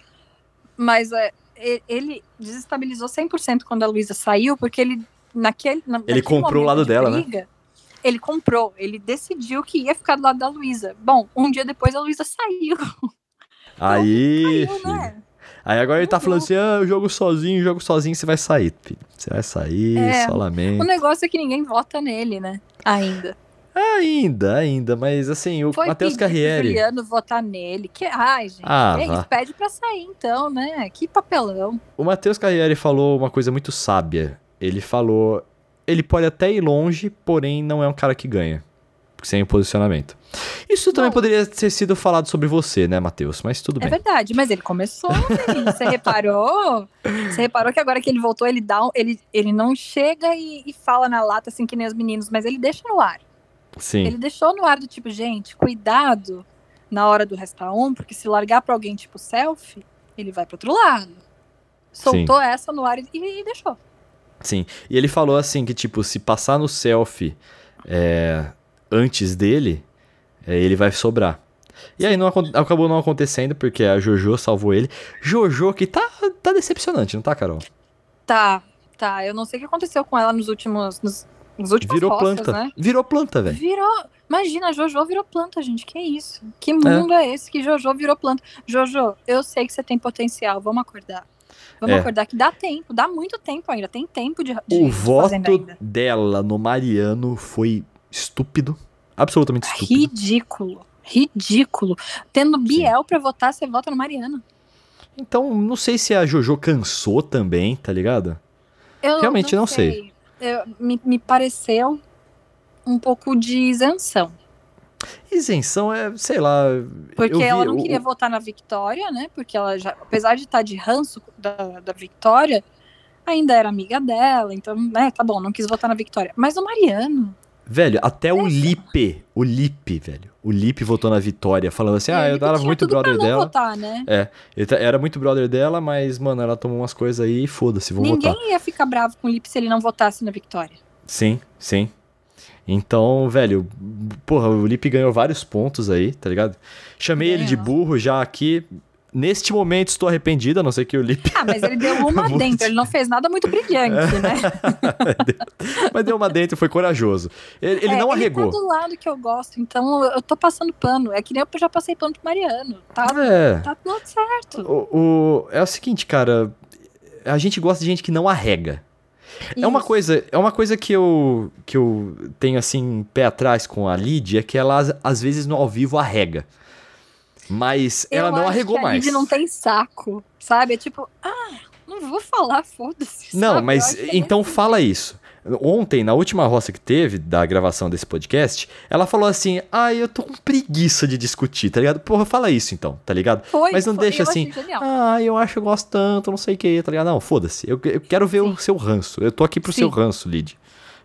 Mas é, ele desestabilizou 100% quando a Luísa saiu, porque ele, naquele. na- naquele comprou o lado de dela, né? briga, Ele comprou, ele decidiu que ia ficar do lado da Luísa. Bom, um dia depois a Luísa saiu. Aí. Caiu, filho. né? Aí agora ele tá Uhum. falando assim: ah, eu jogo sozinho, jogo sozinho, você vai sair, filho. Você vai sair, É, só O lamento. negócio é que ninguém vota nele, né? Ainda. Ainda, ainda, mas assim, o Foi Matheus Carriere. Juliano votar nele. Que, ai, gente. Ah, é isso, pede pra sair então, né? Que papelão. O Matheus Carriere falou uma coisa muito sábia. Ele falou: ele pode até ir longe, porém não é um cara que ganha. Sem o posicionamento. Isso também Bom. poderia ter sido falado sobre você, né, Matheus? Mas tudo É bem. verdade, mas ele começou. Você reparou? Você reparou que agora que ele voltou, ele dá um- ele, ele não chega e, e fala na lata assim que nem os meninos, mas ele deixa no ar. Sim. Ele deixou no ar do tipo, gente, cuidado na hora do resta um, porque se largar pra alguém tipo selfie, ele vai pro outro lado. Soltou essa no ar e, e deixou. Sim. E ele falou assim que, tipo, se passar no selfie é, antes dele, é, ele vai sobrar. E aí não, acabou não acontecendo, porque a Jojo salvou ele. Jojo que tá, tá decepcionante, não tá, Carol? Tá, tá. Eu não sei o que aconteceu com ela nos últimos. Nos, nos últimos Virou planta. né? Virou planta, velho. Virou. Imagina, a Jojo virou planta, gente. Que isso? Que mundo é, esse que Jojo virou planta? Jojo, eu sei que você tem potencial. Vamos acordar. Vamos É. acordar que dá tempo, dá muito tempo ainda. Tem tempo de, de, O voto dela no Mariano foi estúpido. Absolutamente estúpido. Ridículo. Ridículo. Tendo Biel pra votar, você vota no Mariano. Então, não sei se a Jojo cansou também, tá ligado? Eu Realmente não sei. Eu- me, me pareceu um pouco de isenção. Isenção é, sei lá. Porque eu vi ela não queria votar na Vitória, né? Porque ela já, apesar de estar de ranço da, da Vitória, ainda era amiga dela. Então, né, tá bom, não quis votar na Vitória. Mas o Mariano. Velho, até o. Lipe, o Lipe, velho. O Lipe votou na vitória, falando assim: ah, eu era muito brother não dela. votar, né? É, tá- era muito brother dela, mas, mano, ela tomou umas coisas aí e foda-se, vou Ninguém votar. ia ficar bravo com o Lipe se ele não votasse na Vitória. Sim, sim. Então, velho, porra, o Lipe ganhou vários pontos aí, tá ligado? Chamei ele de burro já aqui. Neste momento estou arrependido, a não ser que o Lipe. Ah, mas ele deu uma dentro, ele não fez nada muito brilhante, né? mas deu uma dentro, foi corajoso. Ele, ele É, não Ele arregou. tá do lado que eu gosto, então eu tô passando pano. É que nem eu já passei pano pro Mariano. Tá, É. tá tudo certo. O, o- é o seguinte, cara. A gente gosta de gente que não arrega. É uma Isso. coisa, é uma coisa que eu que eu tenho assim pé atrás com a Lid é que ela às vezes no ao vivo arrega. Mas ela Eu não acho arregou que a mais. Lid não tem saco, sabe? É tipo, ah, não vou falar, foda-se. Não, sabe? Mas é então nesse fala isso. Ontem, na última roça que teve, da gravação desse podcast, ela falou assim: Ah, eu tô com preguiça de discutir, tá ligado? Porra, fala isso então, tá ligado? Foi, mas não foi, deixa assim. Ah, eu acho que eu gosto tanto, não sei o que, tá ligado? Não, foda-se. Eu, eu quero ver o seu ranço. Eu tô aqui pro Sim. seu ranço, Lid.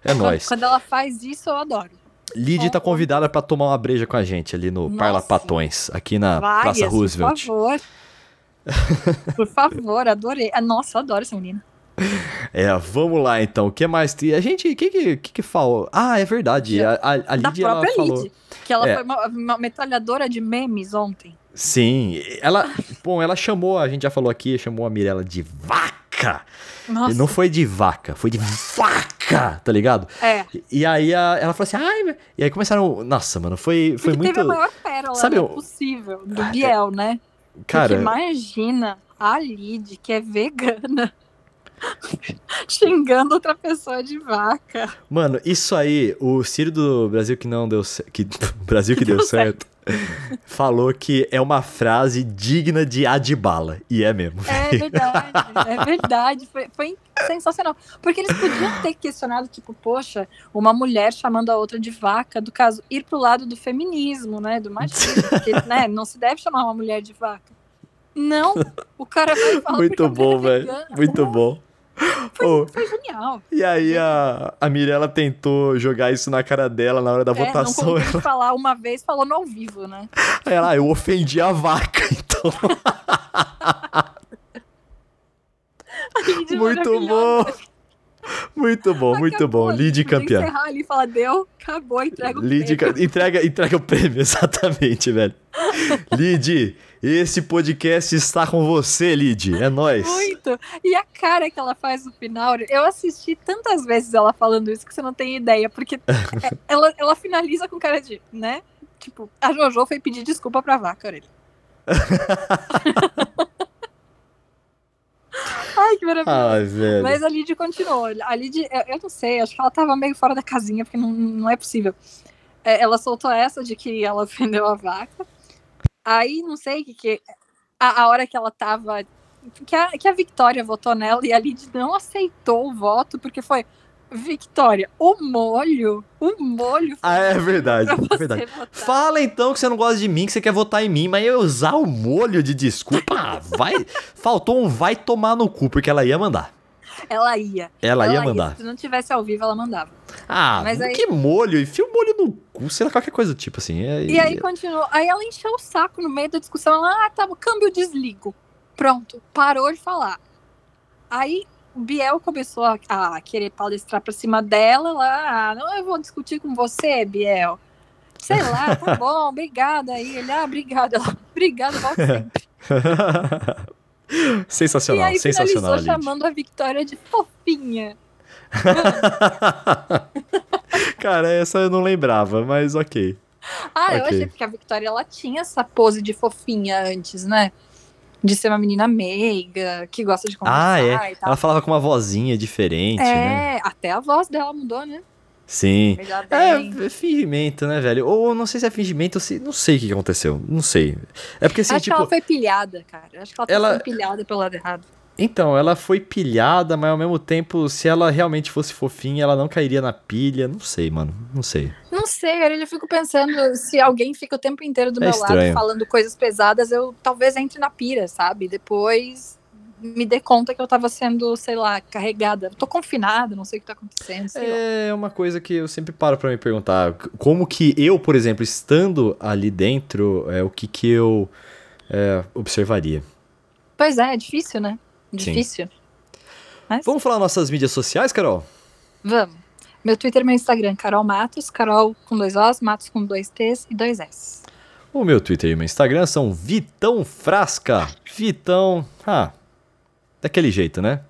É nóis. Quando ela faz isso, eu adoro. Lid tá convidada pra tomar uma breja com a gente ali no Nossa. Parla Patões, aqui na Várias, Praça Roosevelt. Por favor. por favor, adorei. Ah, Nossa, eu adoro essa menina. É, vamos lá então. O que mais? A gente, o que que, que que falou? Ah, é verdade. A, a, a Da Lid, ela própria falou... Lid. Que ela É. foi uma, uma metralhadora de memes ontem. Sim, ela, bom, ela chamou, a gente já falou aqui, chamou a Mirella de vaca. Nossa. E não foi de vaca, foi de vaca, tá ligado? É. E, aí a- ela falou assim, ai, meu-" e aí começaram, nossa, mano, foi, foi Porque muito, teve a maior pérola Sabe né, o- possível do Biel, né? cara, Porque imagina a Lid, que é vegana, xingando outra pessoa de vaca. mano, isso aí, o Ciro do Brasil que não deu certo, que Brasil que deu, Deu certo, falou que é uma frase digna de Adbala, e é mesmo. É verdade, é verdade. Foi, foi sensacional. Porque eles podiam ter questionado, tipo, poxa, uma mulher chamando a outra de vaca, do caso, ir pro lado do feminismo, né? Do machismo. Porque, né, não se deve chamar uma mulher de vaca. Não, o cara vai falar Muito bom, é velho, muito bom. Foi, Ô, foi genial. E aí a, a Mirella tentou jogar isso na cara dela na hora da É, não votação. conseguiu falar uma vez, falou no ao vivo, né? Aí ela, "Ah, eu ofendi a vaca, então. Lid muito bom. Muito bom, muito Acabou, bom. Lid campeã. encerrar ali falar, deu, acabou, entrega o Lid, prêmio. entrega, entrega o prêmio, exatamente, velho. Lid, esse podcast está com você, Lid. É nóis. Muito. E a cara que ela faz no final, eu assisti tantas vezes ela falando isso que você não tem ideia, porque ela, ela finaliza com cara de, né? Tipo, a Jojo foi pedir desculpa pra vaca, Aurélia. Ai, que maravilhoso. Ai, velho. Mas a Lid continuou. A Lid, eu, eu não sei, acho que ela tava meio fora da casinha, porque não, não é possível. É, ela soltou essa de que ela ofendeu a vaca. Aí, não sei o que que... A, a hora que ela tava... Que a, que a Victoria votou nela e a Lid não aceitou o voto, porque foi... Victoria, o molho, o molho. Ah, é verdade. É verdade. votar. Fala então que você não gosta de mim, que você quer votar em mim, mas eu usar o molho de desculpa, ah, vai. Faltou um vai tomar no cu, porque ela ia mandar. Ela ia. Ela, ia mandar. Se não tivesse ao vivo, ela mandava. Ah, Mas aí- que molho? Enfia o molho no cu, sei lá, qualquer coisa do tipo assim. É, E aí continuou. Aí ela encheu o saco no meio da discussão. Ela, ah, tá, o câmbio desligo. Pronto, parou de falar. Aí o Biel começou a, a querer palestrar pra cima dela. Lá, ah, não, eu vou discutir com você, Biel. Sei lá, tá bom, obrigada. Aí ele, ah, obrigada. Ela, obrigada, volta sempre. e sensacional, aí sensacional. Lid. chamando a Victoria de fofinha. Cara, essa eu não lembrava, mas ok. Ah, eu Ok. achei porque a Victoria ela tinha essa pose de fofinha antes, né? De ser uma menina meiga, que gosta de conversar Ah, e é. tal. Ela falava com uma vozinha diferente, né? É, até a voz dela mudou, né? Sim. É, é fingimento, né, velho? Ou não sei se é fingimento, se, não sei o que aconteceu. Não sei. É porque assim, Acho tipo. que ela foi pilhada, cara. Acho que ela, ela- foi pilhada pelo lado errado. Então, ela foi pilhada, mas ao mesmo tempo, se ela realmente fosse fofinha, ela não cairia na pilha. Não sei, mano. Não sei. Não sei, eu fico pensando se alguém fica o tempo inteiro do É meu estranho. lado falando coisas pesadas, eu talvez entre na pira, sabe? Depois me dê conta que eu tava sendo, sei lá, carregada. Tô confinada, não sei o que tá acontecendo. Sei lá. É uma coisa que eu sempre paro pra me perguntar. Como que eu, por exemplo, estando ali dentro, é o que que eu é, observaria. Pois é, é difícil, né? Difícil. Mas Vamos falar nossas mídias sociais, Carol? vamos. Meu Twitter e meu Instagram, Carol Matos, Carol com dois Os, Matos com dois T's e dois S. O meu Twitter e meu Instagram são Vitão Frasca. Vitão. Ah, daquele jeito, né?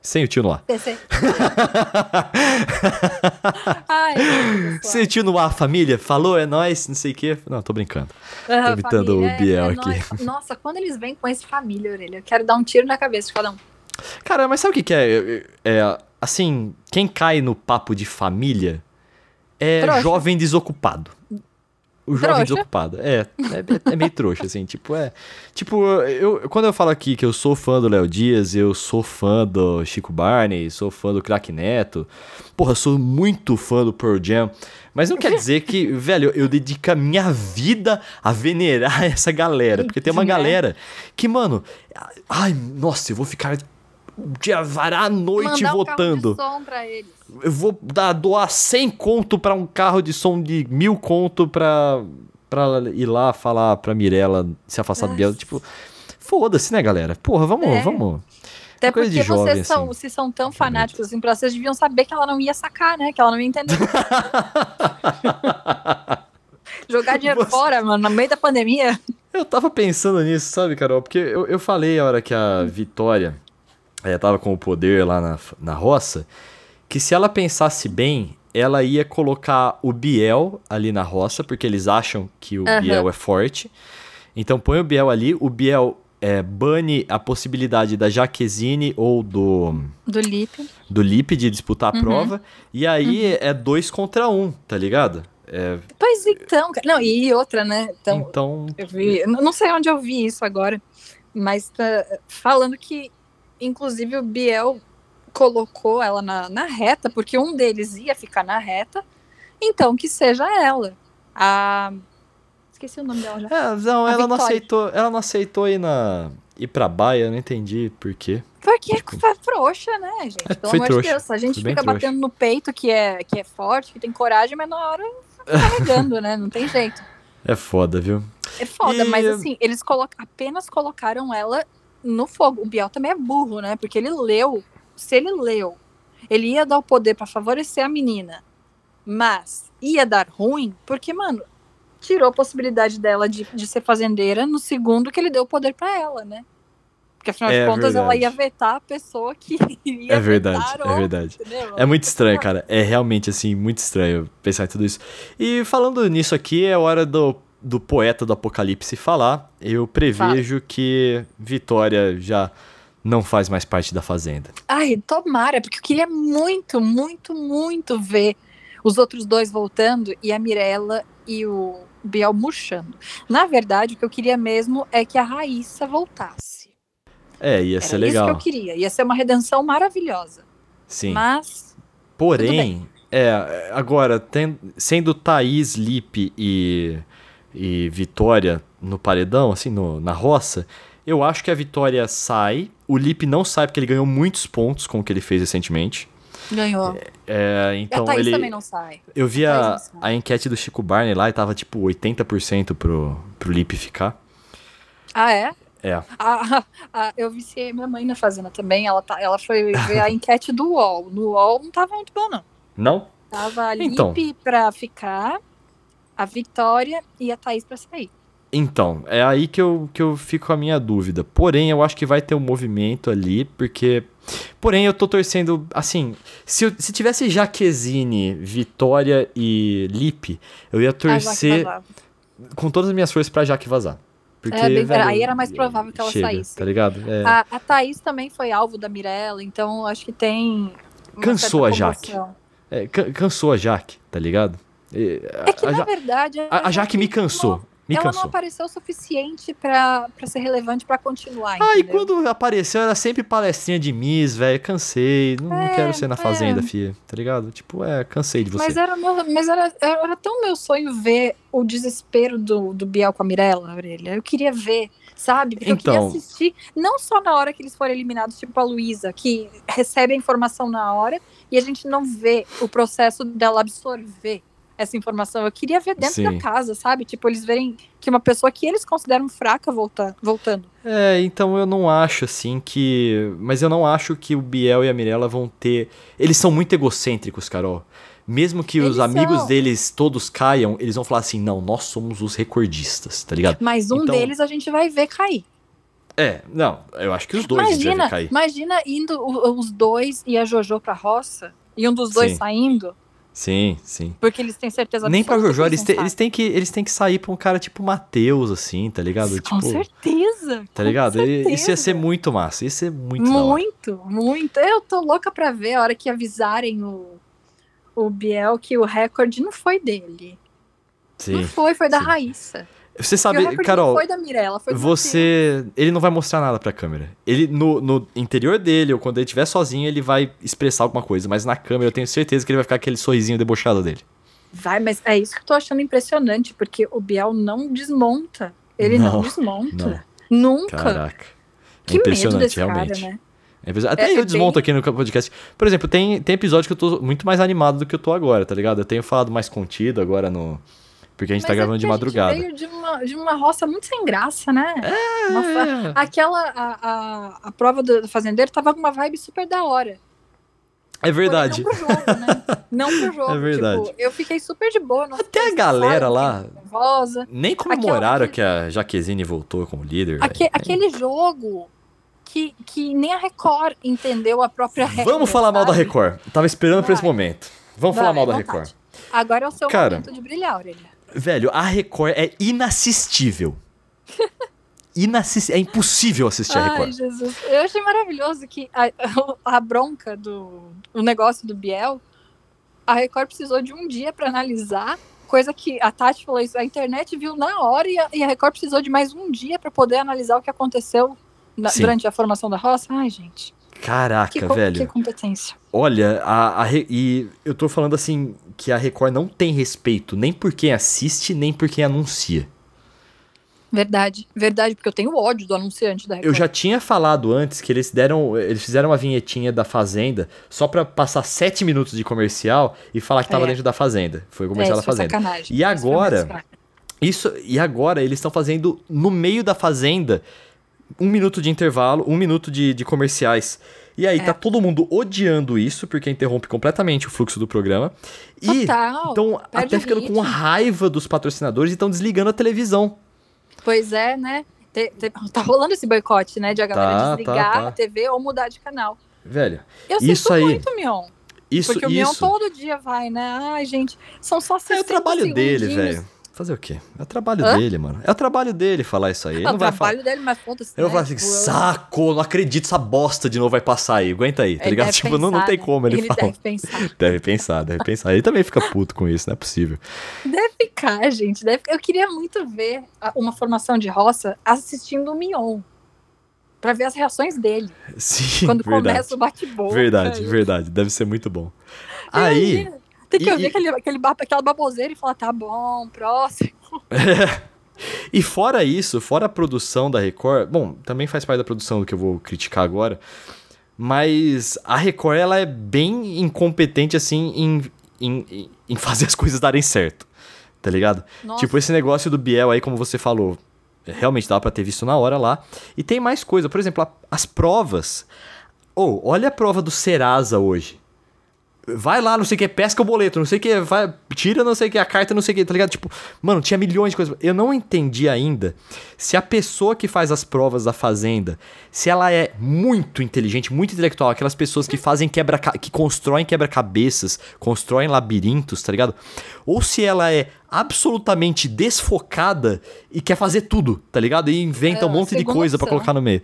Sem o tio no ar. PC. Ai, Sem o tio no ar, família. Falou, é nóis, não sei o quê. Não, tô brincando. Ah, Tô imitando o família, Biel é aqui. nóis. Nossa, quando eles vêm com esse família, Orelha, eu quero dar um tiro na cabeça de cada um. Cara, mas sabe o que, que é? É, é, Assim, quem cai no papo de família é Trouxa. jovem desocupado. O jovem Trouxa. desocupado. É, é, é meio trouxa, assim, tipo, é. Tipo, eu, quando eu falo aqui que eu sou fã do Léo Dias, eu sou fã do Chico Barney, sou fã do Crack Neto. Porra, sou muito fã do Pearl Jam. Mas não quer dizer que, velho, eu dedico a minha vida a venerar essa galera. Porque tem uma Né? galera que, mano, ai, nossa, eu vou ficar dia vará a noite Mandar um votando. carro de som pra eles. Eu vou dar, doar 100 conto pra um carro de som de mil conto pra, pra ir lá falar pra Mirella se afastar do Biel. Nossa. Tipo, foda-se, né, galera? Porra, vamos, É. vamos. Até coisa de porque jovem, vocês são, assim. se são tão fanáticos assim, pra vocês deviam saber que ela não ia sacar, né? Que ela não ia entender. Jogar dinheiro Você- fora, mano, no meio da pandemia. Eu tava pensando nisso, sabe, Carol? Porque eu, eu falei a hora que a Vitória eh, tava com o poder lá na, na roça, que se ela pensasse bem, ela ia colocar o Biel ali na roça, porque eles acham que o Aham. Biel é forte. Então põe o Biel ali, o Biel é, bane a possibilidade da Jaquezine ou do, Do Lipe. do Lipe de disputar a Uhum. prova. E aí é dois contra um, tá ligado? É, Pois então. Não, e outra, né? Então, então. eu vi. Não sei onde eu vi isso agora, mas tá falando que, inclusive, o Biel colocou ela na, na reta, porque um deles ia ficar na reta, então que seja ela. A. Esqueci o nome dela já. É, não, A ela não Vitória. aceitou. Ela não aceitou ir na. ir pra baia, eu não entendi por quê. Porque foi frouxa, né, gente? É, Pelo foi amor trouxa. de Deus. A gente fica trouxa. batendo no peito que é, que é forte, que tem coragem, mas na hora fica carregando, né? Não tem jeito. É foda, viu? É foda, E- mas assim, eles colo- apenas colocaram ela no fogo. O Biel também é burro, né? Porque ele leu. Se ele leu, ele ia dar o poder pra favorecer a menina, mas ia dar ruim, porque, mano, tirou a possibilidade dela de, de ser fazendeira no segundo que ele deu o poder pra ela, né? Porque afinal É de contas ela verdade. ia vetar a pessoa que ia É verdade, é verdade. É muito estranho, cara. É realmente, assim, muito estranho pensar em tudo isso. E falando nisso aqui, é hora do, do poeta do apocalipse falar. Eu prevejo que Vitória já não faz mais parte da Fazenda. Ai, tomara, porque eu queria muito, muito, muito ver os outros dois voltando e a Mirella e o Biel murchando. Na verdade, o que eu queria mesmo é que a Raíssa voltasse. É, ia Era ser isso legal. que eu queria. Ia ser uma redenção maravilhosa. Sim. Mas Porém, é, agora, sendo Thaís, Lipe e, e Vitória no paredão, assim, no, na roça, eu acho que a Vitória sai. O Lipe não sai porque ele ganhou muitos pontos com o que ele fez recentemente. Ganhou. É, e então a Thaís ele. também não sai. Eu vi a, a enquete do Chico Barney lá e tava tipo 80% pro, pro Lipe ficar. Ah, é? É. A- a- eu viciei minha mãe na Fazenda também. Ela, tá, ela foi ver a enquete do UOL. No UOL não tava muito bom, não. Não? Tava a Então. Lipe pra ficar, a Vitória e a Thaís pra sair. Então, é aí que eu, que eu fico com a minha dúvida. Porém, eu acho que vai ter um movimento ali, porque. Porém, eu tô torcendo. Assim, se, eu- se tivesse Jaquezine, Vitória e Lipe, eu ia Ah, torcer com todas as minhas forças pra Jaque vazar. Porque, É, bem- velho, aí era mais provável que ela chega, saísse. Tá ligado? É. A, a Thaís também foi alvo da Mirella, então acho que tem. Cansou a Jaque. É, can- cansou a Jaque, tá ligado? E, É que, a, na verdade. a- a Jaque me cansou. Me ela não cansou. apareceu o suficiente pra, pra ser relevante pra continuar. Ah, e entendeu? quando apareceu era sempre palestrinha de Miss, velho. Cansei. Não, não É, quero ser na é. fazenda, filha. Tá ligado? Tipo, é, cansei de você. Mas, era, meu- mas era, era tão meu sonho ver o desespero do, do Biel com a Mirella, Aurélia. Eu queria ver, sabe? Porque eu Então. queria assistir, não só na hora que eles foram eliminados, tipo a Luísa, que recebe a informação na hora e a gente não vê o processo dela absorver essa informação. Eu queria ver dentro Sim. da casa, sabe? Tipo, eles verem que uma pessoa que eles consideram fraca volta, voltando. É, então eu não acho assim que. Mas eu não acho que o Biel e a Mirella vão ter. Eles são muito egocêntricos, Carol. Mesmo que os Eles amigos são. deles todos caiam, eles vão falar assim: não, nós somos os recordistas, tá ligado? Mas um Então- deles a gente vai ver cair. É, não, eu acho que os dois devem Imagina, cair. imagina indo os dois e a Jojo pra roça, e um dos dois Sim. saindo, Sim, sim. porque eles têm certeza Nem pra Jojo, eles, te- eles, têm que, eles têm que sair pra um cara tipo Matheus, assim, tá ligado? Com tipo, certeza. Tá ligado? E- Isso ia certeza. ser muito massa. Isso ia ser muito. Muito, muito. Eu tô louca pra ver a hora que avisarem o, o Biel que o recorde não foi dele. Sim. Não foi, foi da sim. Raíssa. Você sabe, não Carol, foi da Mirella, foi você. Ele não vai mostrar nada pra câmera. Ele, no, no interior dele, ou quando ele estiver sozinho, ele vai expressar alguma coisa. Mas na câmera eu tenho certeza que ele vai ficar aquele sorrisinho debochado dele. Vai, mas é isso que eu tô achando impressionante, porque o Biel não desmonta. Ele não, Não, desmonta. Nunca. Caraca. É que medo impressionante, realmente. cara, né? É impressionante. Até É- eu é desmonto aqui no podcast. Por exemplo, tem, tem episódio que eu tô muito mais animado do que eu tô agora, tá ligado? Eu tenho falado mais contido agora no. Porque a gente tá Mas é gravando de porque madrugada. A gente veio de uma, de uma roça muito sem graça, né? Uma fa- É. Aquela, a, a, a prova do, fazendeiro tava com uma vibe super da hora. É verdade. Porém, não pro jogo, né? Não pro jogo. É verdade. Tipo, eu fiquei super de boa. Até a galera lá- Nervosa. Nem comemoraram Aquela- que a Jaquezine voltou como líder. Aque- aquele jogo que, que nem a Record entendeu a própria regra. Vamos falar mal da sabe? Record. Tava esperando por esse Vai. momento. Vamos Vai, falar mal da vontade. Record. Agora é o seu Cara. momento de brilhar, Aurelia. Velho, a Record é inassistível. É impossível assistir a Ai, Record. Jesus. Eu achei maravilhoso que a, a bronca do o negócio do Biel, a Record precisou de um dia pra analisar, coisa que a Tati falou isso, a internet viu na hora e a, e a Record precisou de mais um dia pra poder analisar o que aconteceu na- durante a formação da roça. Ai, gente, Caraca, que, velho. que competência. Olha, a, a e eu tô falando assim que a Record não tem respeito nem por quem assiste, nem por quem anuncia. Verdade, verdade, porque eu tenho ódio do anunciante da Record. Eu já tinha falado antes que eles deram, eles fizeram uma vinhetinha da Fazenda só pra passar sete minutos de comercial e falar que tava É. dentro da Fazenda. Foi o comercial é, da foi Fazenda. sacanagem. E foi agora-. Isso, e agora eles estão fazendo no meio da fazenda um minuto de intervalo, um minuto de, de comerciais. E aí É. tá todo mundo odiando isso, porque interrompe completamente o fluxo do programa. E estão até ficando com raiva dos patrocinadores e estão desligando a televisão. Pois é, né? Te- te- tá rolando esse boicote, né? De a galera Tá, desligar tá, tá. a TV ou mudar de canal. Velho, Eu Isso sinto aí. muito, Mion. isso, Porque o Mion isso. todo dia vai, né? Ai, gente, são só É 60 o trabalho dele, segundinhos. velho. Fazer o quê? É o trabalho Hã? dele, mano. É o trabalho dele falar isso aí. Ele É o não vai falar. trabalho dele, mas foda-se. Eu vou né? falar assim, Tipo, saco, não acredito, essa bosta de novo vai passar aí. Aguenta aí, tá ligado? Tipo, não, não pensar, tem né? como ele, Ele falar. deve pensar. Deve pensar, deve pensar. Ele também fica puto com isso, não é possível. Deve ficar, gente. Deve... Eu queria muito ver uma formação de roça assistindo o Mion. Pra ver as reações dele. Sim, Quando verdade. começa o bate-boca. Verdade, verdade. Deve ser muito bom. Aí. Imagina, Tem que e- ouvir e- aquele, aquele, aquela baboseira e falar, tá bom, próximo. E fora isso, fora a produção da Record, bom, também faz parte da produção do que eu vou criticar agora, mas a Record ela é bem incompetente assim em, em, em fazer as coisas darem certo, tá ligado? Nossa. Tipo, esse negócio do Biel aí, como você falou, realmente dava pra ter visto na hora lá. E tem mais coisa, por exemplo, a- as provas. Ou, olha a prova do Serasa hoje. Vai lá, não sei o que, pesca o boleto, não sei o que, vai, tira não sei o que, a carta não sei o que, tá ligado? Tipo, mano, tinha milhões de coisas. Eu não entendi ainda se a pessoa que faz as provas da Fazenda, se ela é muito inteligente, muito intelectual, aquelas pessoas que fazem quebra que constroem quebra-cabeças, constroem labirintos, tá ligado? Ou se ela é absolutamente desfocada e quer fazer tudo, tá ligado? E inventa É, um monte de coisa pra opção. colocar no meio.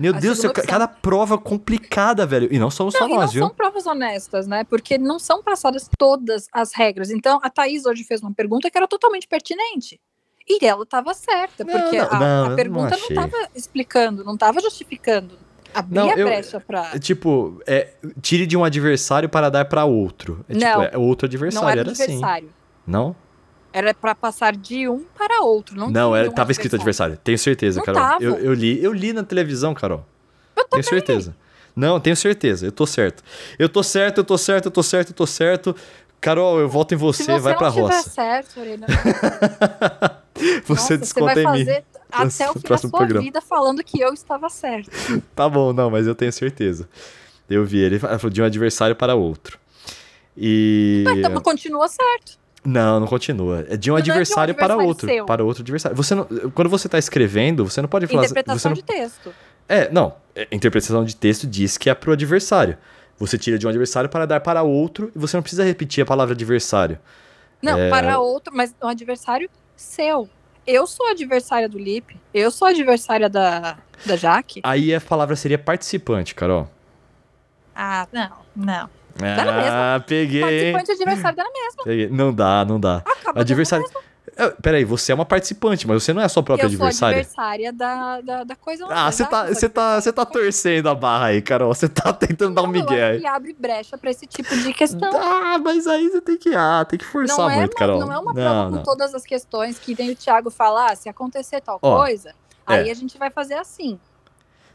Meu A Deus segunda cada prova complicada, velho. E não somos Não, só e não nós, viu? são provas honestas, né? Porque não são passadas todas as regras. Então, a Thaís hoje fez uma pergunta que era totalmente pertinente. E ela estava certa, Não, porque não, a, a pergunta não estava explicando, não estava justificando. Abria Não, eu- brecha pra. Tipo, é, tire de um adversário para dar pra outro. É, Não. tipo, é outro Não adversário, era era assim. adversário. Não? Era pra passar de um para outro. Não, Não, era, um tava escrito adversário. Tenho certeza, Não Carol. tava. Eu, eu li, eu li na televisão, Carol. Eu tenho certeza. Não, tenho certeza. Eu tô certo. Eu tô certo, eu tô certo, eu tô certo, eu tô certo. Carol, eu voto em você, você vai pra roça. certo, Orelha, Você nossa, desconta você em vai mim. fazer até o fim da sua programa. vida falando que eu estava certo. Tá bom, não, mas eu tenho certeza. Eu vi ele falou de um adversário para outro. E. Mas então, continua certo. Não, não continua. É de um Não é de um adversário para adversário outro. seu. Para outro adversário. Você não, quando você tá escrevendo, você não pode falar. Você Interpretação não, de texto. É, não. É, Interpretação de texto diz que é pro adversário. Você tira de um adversário para dar para outro e você não precisa repetir a palavra adversário. Não, É. para outro, mas um adversário seu. Eu sou adversária do Lipe, eu sou adversária da, da Jaque. Aí a palavra seria participante, Carol. Ah, não, não. Dá na Ah, mesma. peguei. Participante e adversário dá na mesma. Peguei. Não dá, não dá. Acaba Adversário. É, Peraí, você é uma participante, mas você não é a sua própria eu sou adversária. adversária da, da, da coisa. Ah, você tá, você tá, você tá torcendo a barra aí, Carol. Você tá tentando dar um Não, eu migué aí. que abre brecha pra esse tipo de questão. Ah, mas aí você tem que, ah, tem que forçar Não é, muito, uma, Carol. não é uma não, prova não. com todas as questões que tem o Thiago falar, ah, se acontecer tal Ó, coisa, aí é. a gente vai fazer assim.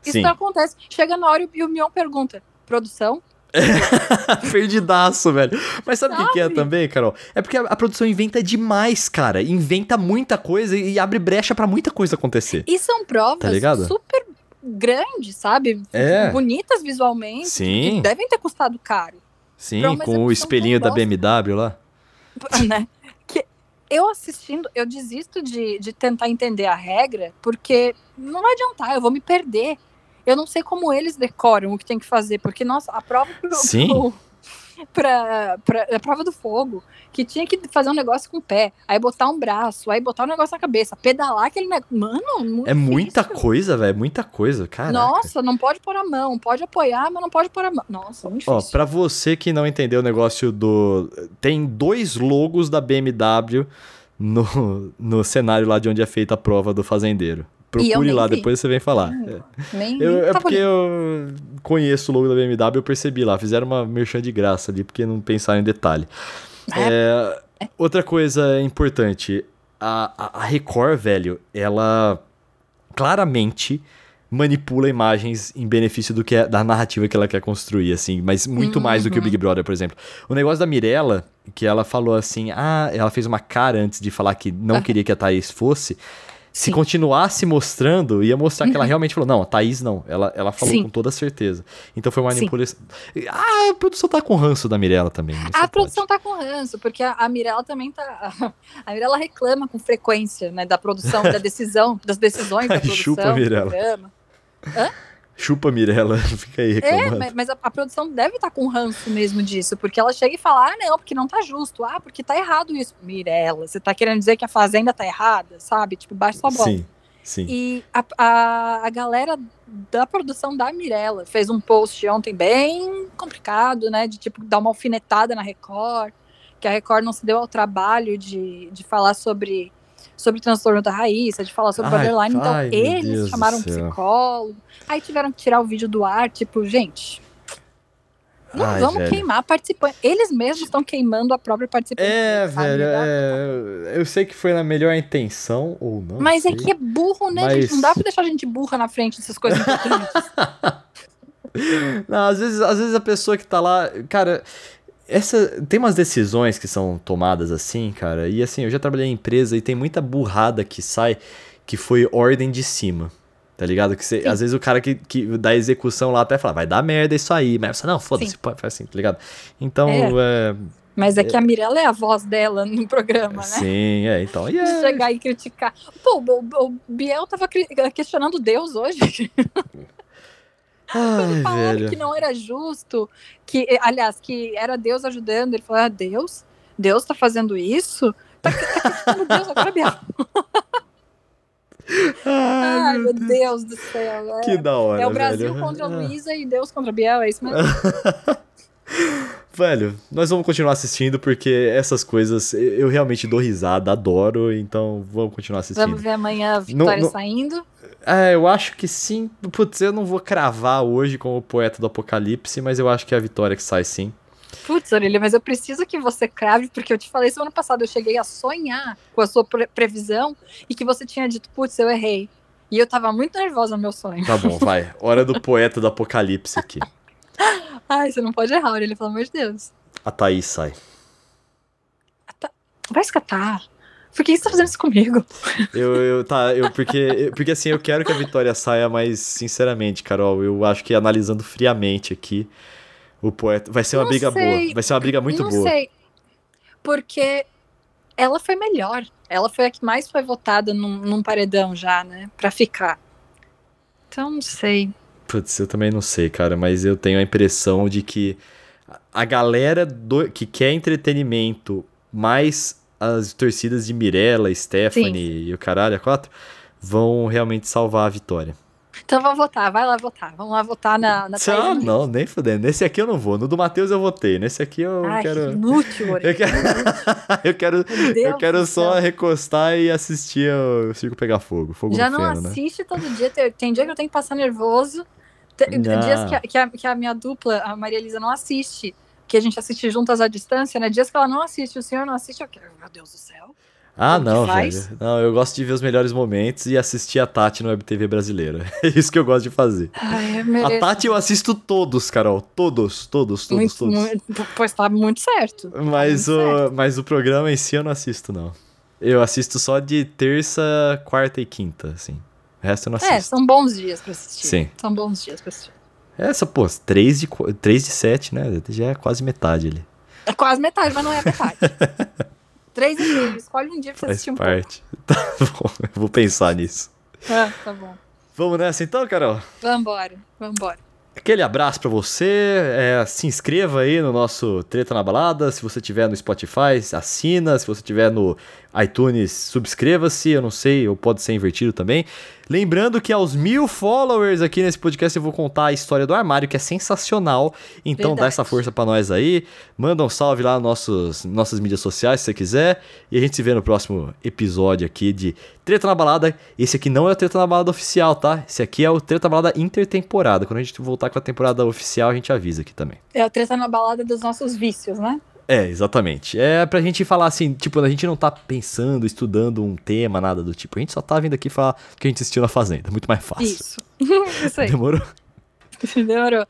Isso Sim. não acontece. Chega na hora e o Mion pergunta: produção? Perdidaço, velho. Mas sabe o que, que é também, Carol? É porque a, a produção inventa demais, cara. Inventa muita coisa e abre brecha pra muita coisa acontecer. E são provas Tá super grandes, sabe? É. Bonitas visualmente. Sim. Devem ter custado caro. Sim, com o espelhinho da BMW lá. né? Que eu assistindo, eu desisto de, de tentar entender a regra, porque não vai adiantar, eu vou me perder. Eu não sei como eles decoram o que tem que fazer, porque, nossa, a prova pro, Sim. pro- pra, pra, a prova do fogo, que tinha que fazer um negócio com o pé, aí botar um braço, aí botar um negócio na cabeça, pedalar aquele negócio. Mano, muito É muita difícil. coisa, velho. Muita coisa, cara. Nossa, não pode pôr a mão, pode apoiar, mas não pode pôr a mão. Nossa, muito Ó, difícil. pra você que não entendeu o negócio do. Tem dois logos da BMW no, no cenário lá de onde é feita a prova do fazendeiro. Procure lá, vi. depois você vem falar. Hum, É. Nem, Eu- é tava porque eu conheço o logo da BMW, eu percebi lá. Fizeram uma merchan de graça ali, porque não pensaram em detalhe. É, outra coisa importante. A, a- Record, velho, ela claramente manipula imagens em benefício do que é- da narrativa que ela quer construir, assim, mas muito mais do que o Uhum. Big Brother, por exemplo. O negócio da Mirella, que ela falou assim, ah, ela fez uma cara antes de falar que não Ah. queria que a Thaís fosse. Se Sim. continuasse mostrando, ia mostrar que ela realmente falou, não, a Thaís não. Ela, ela falou Sim. com toda certeza. Então foi uma manipulação. Ah, a produção tá com ranço da Mirella também. A pode. produção tá com ranço, porque a, a Mirella também tá. A Mirella reclama com frequência, né, da produção, da decisão, das decisões da produção. Chupa, Mirella. programa. Chupa Mirella, fica aí É, reclamando. mas, mas a, a produção deve estar com ranço mesmo disso, porque ela chega e fala: ah, não, porque não tá justo, ah, porque tá errado isso. Mirella, você tá querendo dizer que a fazenda tá errada, sabe? Tipo, baixa sua bola. Sim, sim. E a, a, a galera da produção da Mirella fez um post ontem bem complicado, né? De tipo dar uma alfinetada na Record, que a Record não se deu ao trabalho de, de falar sobre, sobre o transtorno da Raíssa, de falar sobre o Ai, borderline. Então ai, eles chamaram um psicólogo, aí tiveram que tirar o vídeo do ar, tipo, gente. Não Ai, vamos velho. queimar participantes. Eles mesmos estão queimando a própria participante. É, velho, é, eu sei que foi na melhor intenção, ou não. Mas é sei. que é burro, né, Mas- gente? Não dá pra deixar a gente burra na frente dessas coisas importantes. Não, às vezes, às vezes a pessoa que tá lá. Cara, essa. Tem umas decisões que são tomadas assim, cara. E assim, eu já trabalhei em empresa e tem muita burrada que sai que foi ordem de cima. Tá ligado? Que você- às vezes o cara que, que dá execução lá até fala, vai dar merda isso aí. Mas você, não, foda-se, faz assim, tá ligado? Então, É. é. Mas é que a Mirella é a voz dela no programa, né? Sim, é, então. E é, Chegar e criticar. Pô, o, o Biel tava questionando Deus hoje. Ai, Falaram velho. que não era justo. Que, eh, aliás, que era Deus ajudando. Ele falou: ah, Deus? Deus tá fazendo isso? Tá, tá Deus agora, Biel. Ai, meu Deus do céu. É, Que da hora. é o Brasil velho. contra a Ah. Luísa e Deus contra Biel, é isso mesmo? Velho, nós vamos continuar assistindo porque essas coisas eu realmente dou risada, adoro, então vamos continuar assistindo. Vamos ver amanhã a Vitória não- saindo. É, eu acho que sim. Putz, eu não vou cravar hoje como poeta do apocalipse, mas eu acho que é a vitória que sai sim. Putz, Aurília, mas eu preciso que você crave, porque eu te falei semana passada, eu cheguei a sonhar com a sua pre- previsão e que você tinha dito, putz, eu errei. E eu tava muito nervosa no meu sonho. Tá bom, vai. Hora do poeta do apocalipse aqui. Ai, você não pode errar, Aurília, pelo amor de Deus. A Thaís sai. Vai escatar. Por que você tá fazendo isso comigo? Eu, eu, tá, eu, porque, eu- porque assim, eu quero que a vitória saia, mas sinceramente, Carol, eu acho que analisando friamente aqui, o poeta. Vai ser uma Não briga sei. boa. Vai ser uma briga muito não boa. sei. Porque ela foi melhor. Ela foi a que mais foi votada num, num paredão já, né? Pra ficar. Então, não sei. Putz, eu também não sei, cara, mas eu tenho a impressão de que a galera do- que quer entretenimento, mais as torcidas de Mirella, Stephanie e o caralho, a quatro, vão realmente salvar a vitória. Então vamos votar, vai lá votar. Vamos lá votar na, na Thaís. não, nem fudendo. Nesse aqui eu não vou. No do Matheus eu votei. Nesse aqui eu Ai, que quero. inútil. Eu quero, eu quero, eu quero só céu. recostar e assistir o circo pegar fogo. Fogo Já não feno, né? assiste todo dia. Tem, tem dia que eu tenho que passar nervoso. Tem Não. dias que a, que, a, que a minha dupla, a Maria Elisa, não assiste. Que a gente assiste juntas à distância, né? Dias que ela não assiste, o senhor não assiste, eu quero, meu Deus do céu. Ah, Como não, velho. Não, eu gosto de ver os melhores momentos e assistir a Tati no WebTV brasileira. É isso que eu gosto de fazer. Ai, A. Tati eu assisto todos, Carol. Todos, todos, todos, muito, todos. muito- pois tá muito certo. Tá Mas, muito certo. o, mas o programa em si eu não assisto, não. Eu assisto só de terça, quarta e quinta, assim. O resto eu não É, assisto. são bons dias pra assistir. Sim. São bons dias pra assistir. Essa, pô, 3 de, 3 de 7, né? Já é quase metade ali. É quase metade, mas não é metade. Três e meio. Escolhe um dia pra você Faz assistir um parte. Tá bom, eu vou pensar nisso. pouco. Ah, tá bom. Vamos nessa então, Carol? Vambora, vambora. Aquele abraço pra você. é, se inscreva aí no nosso Treta na Balada. Se você tiver no Spotify, assina. Se você tiver no iTunes, subscreva-se. Eu não sei, ou pode ser invertido também. Lembrando que aos mil followers aqui nesse podcast eu vou contar a história do armário, que é sensacional. Então dá Verdade. essa força pra nós aí. Manda um salve lá nos nossos, nossas mídias sociais se você quiser. E a gente se vê no próximo episódio aqui de Treta na Balada. Esse aqui não é o Treta na Balada oficial, tá? Esse aqui é o Treta na Balada intertemporada. Quando a gente voltar com a temporada oficial, a gente avisa aqui também. É o treta na balada dos nossos vícios, né? É, exatamente. É pra gente falar assim, tipo, a gente não tá pensando, estudando um tema, nada do tipo. A gente só tá vindo aqui falar o que a gente assistiu na Fazenda. Muito mais fácil. Isso. Isso aí. Demorou? Demorou.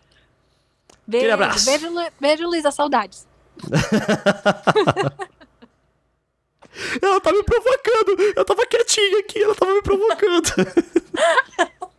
Beijo, abraço. Beijo, beijo, Luísa. Saudades. Ela tá me provocando. Eu tava quietinha aqui, ela tava me provocando.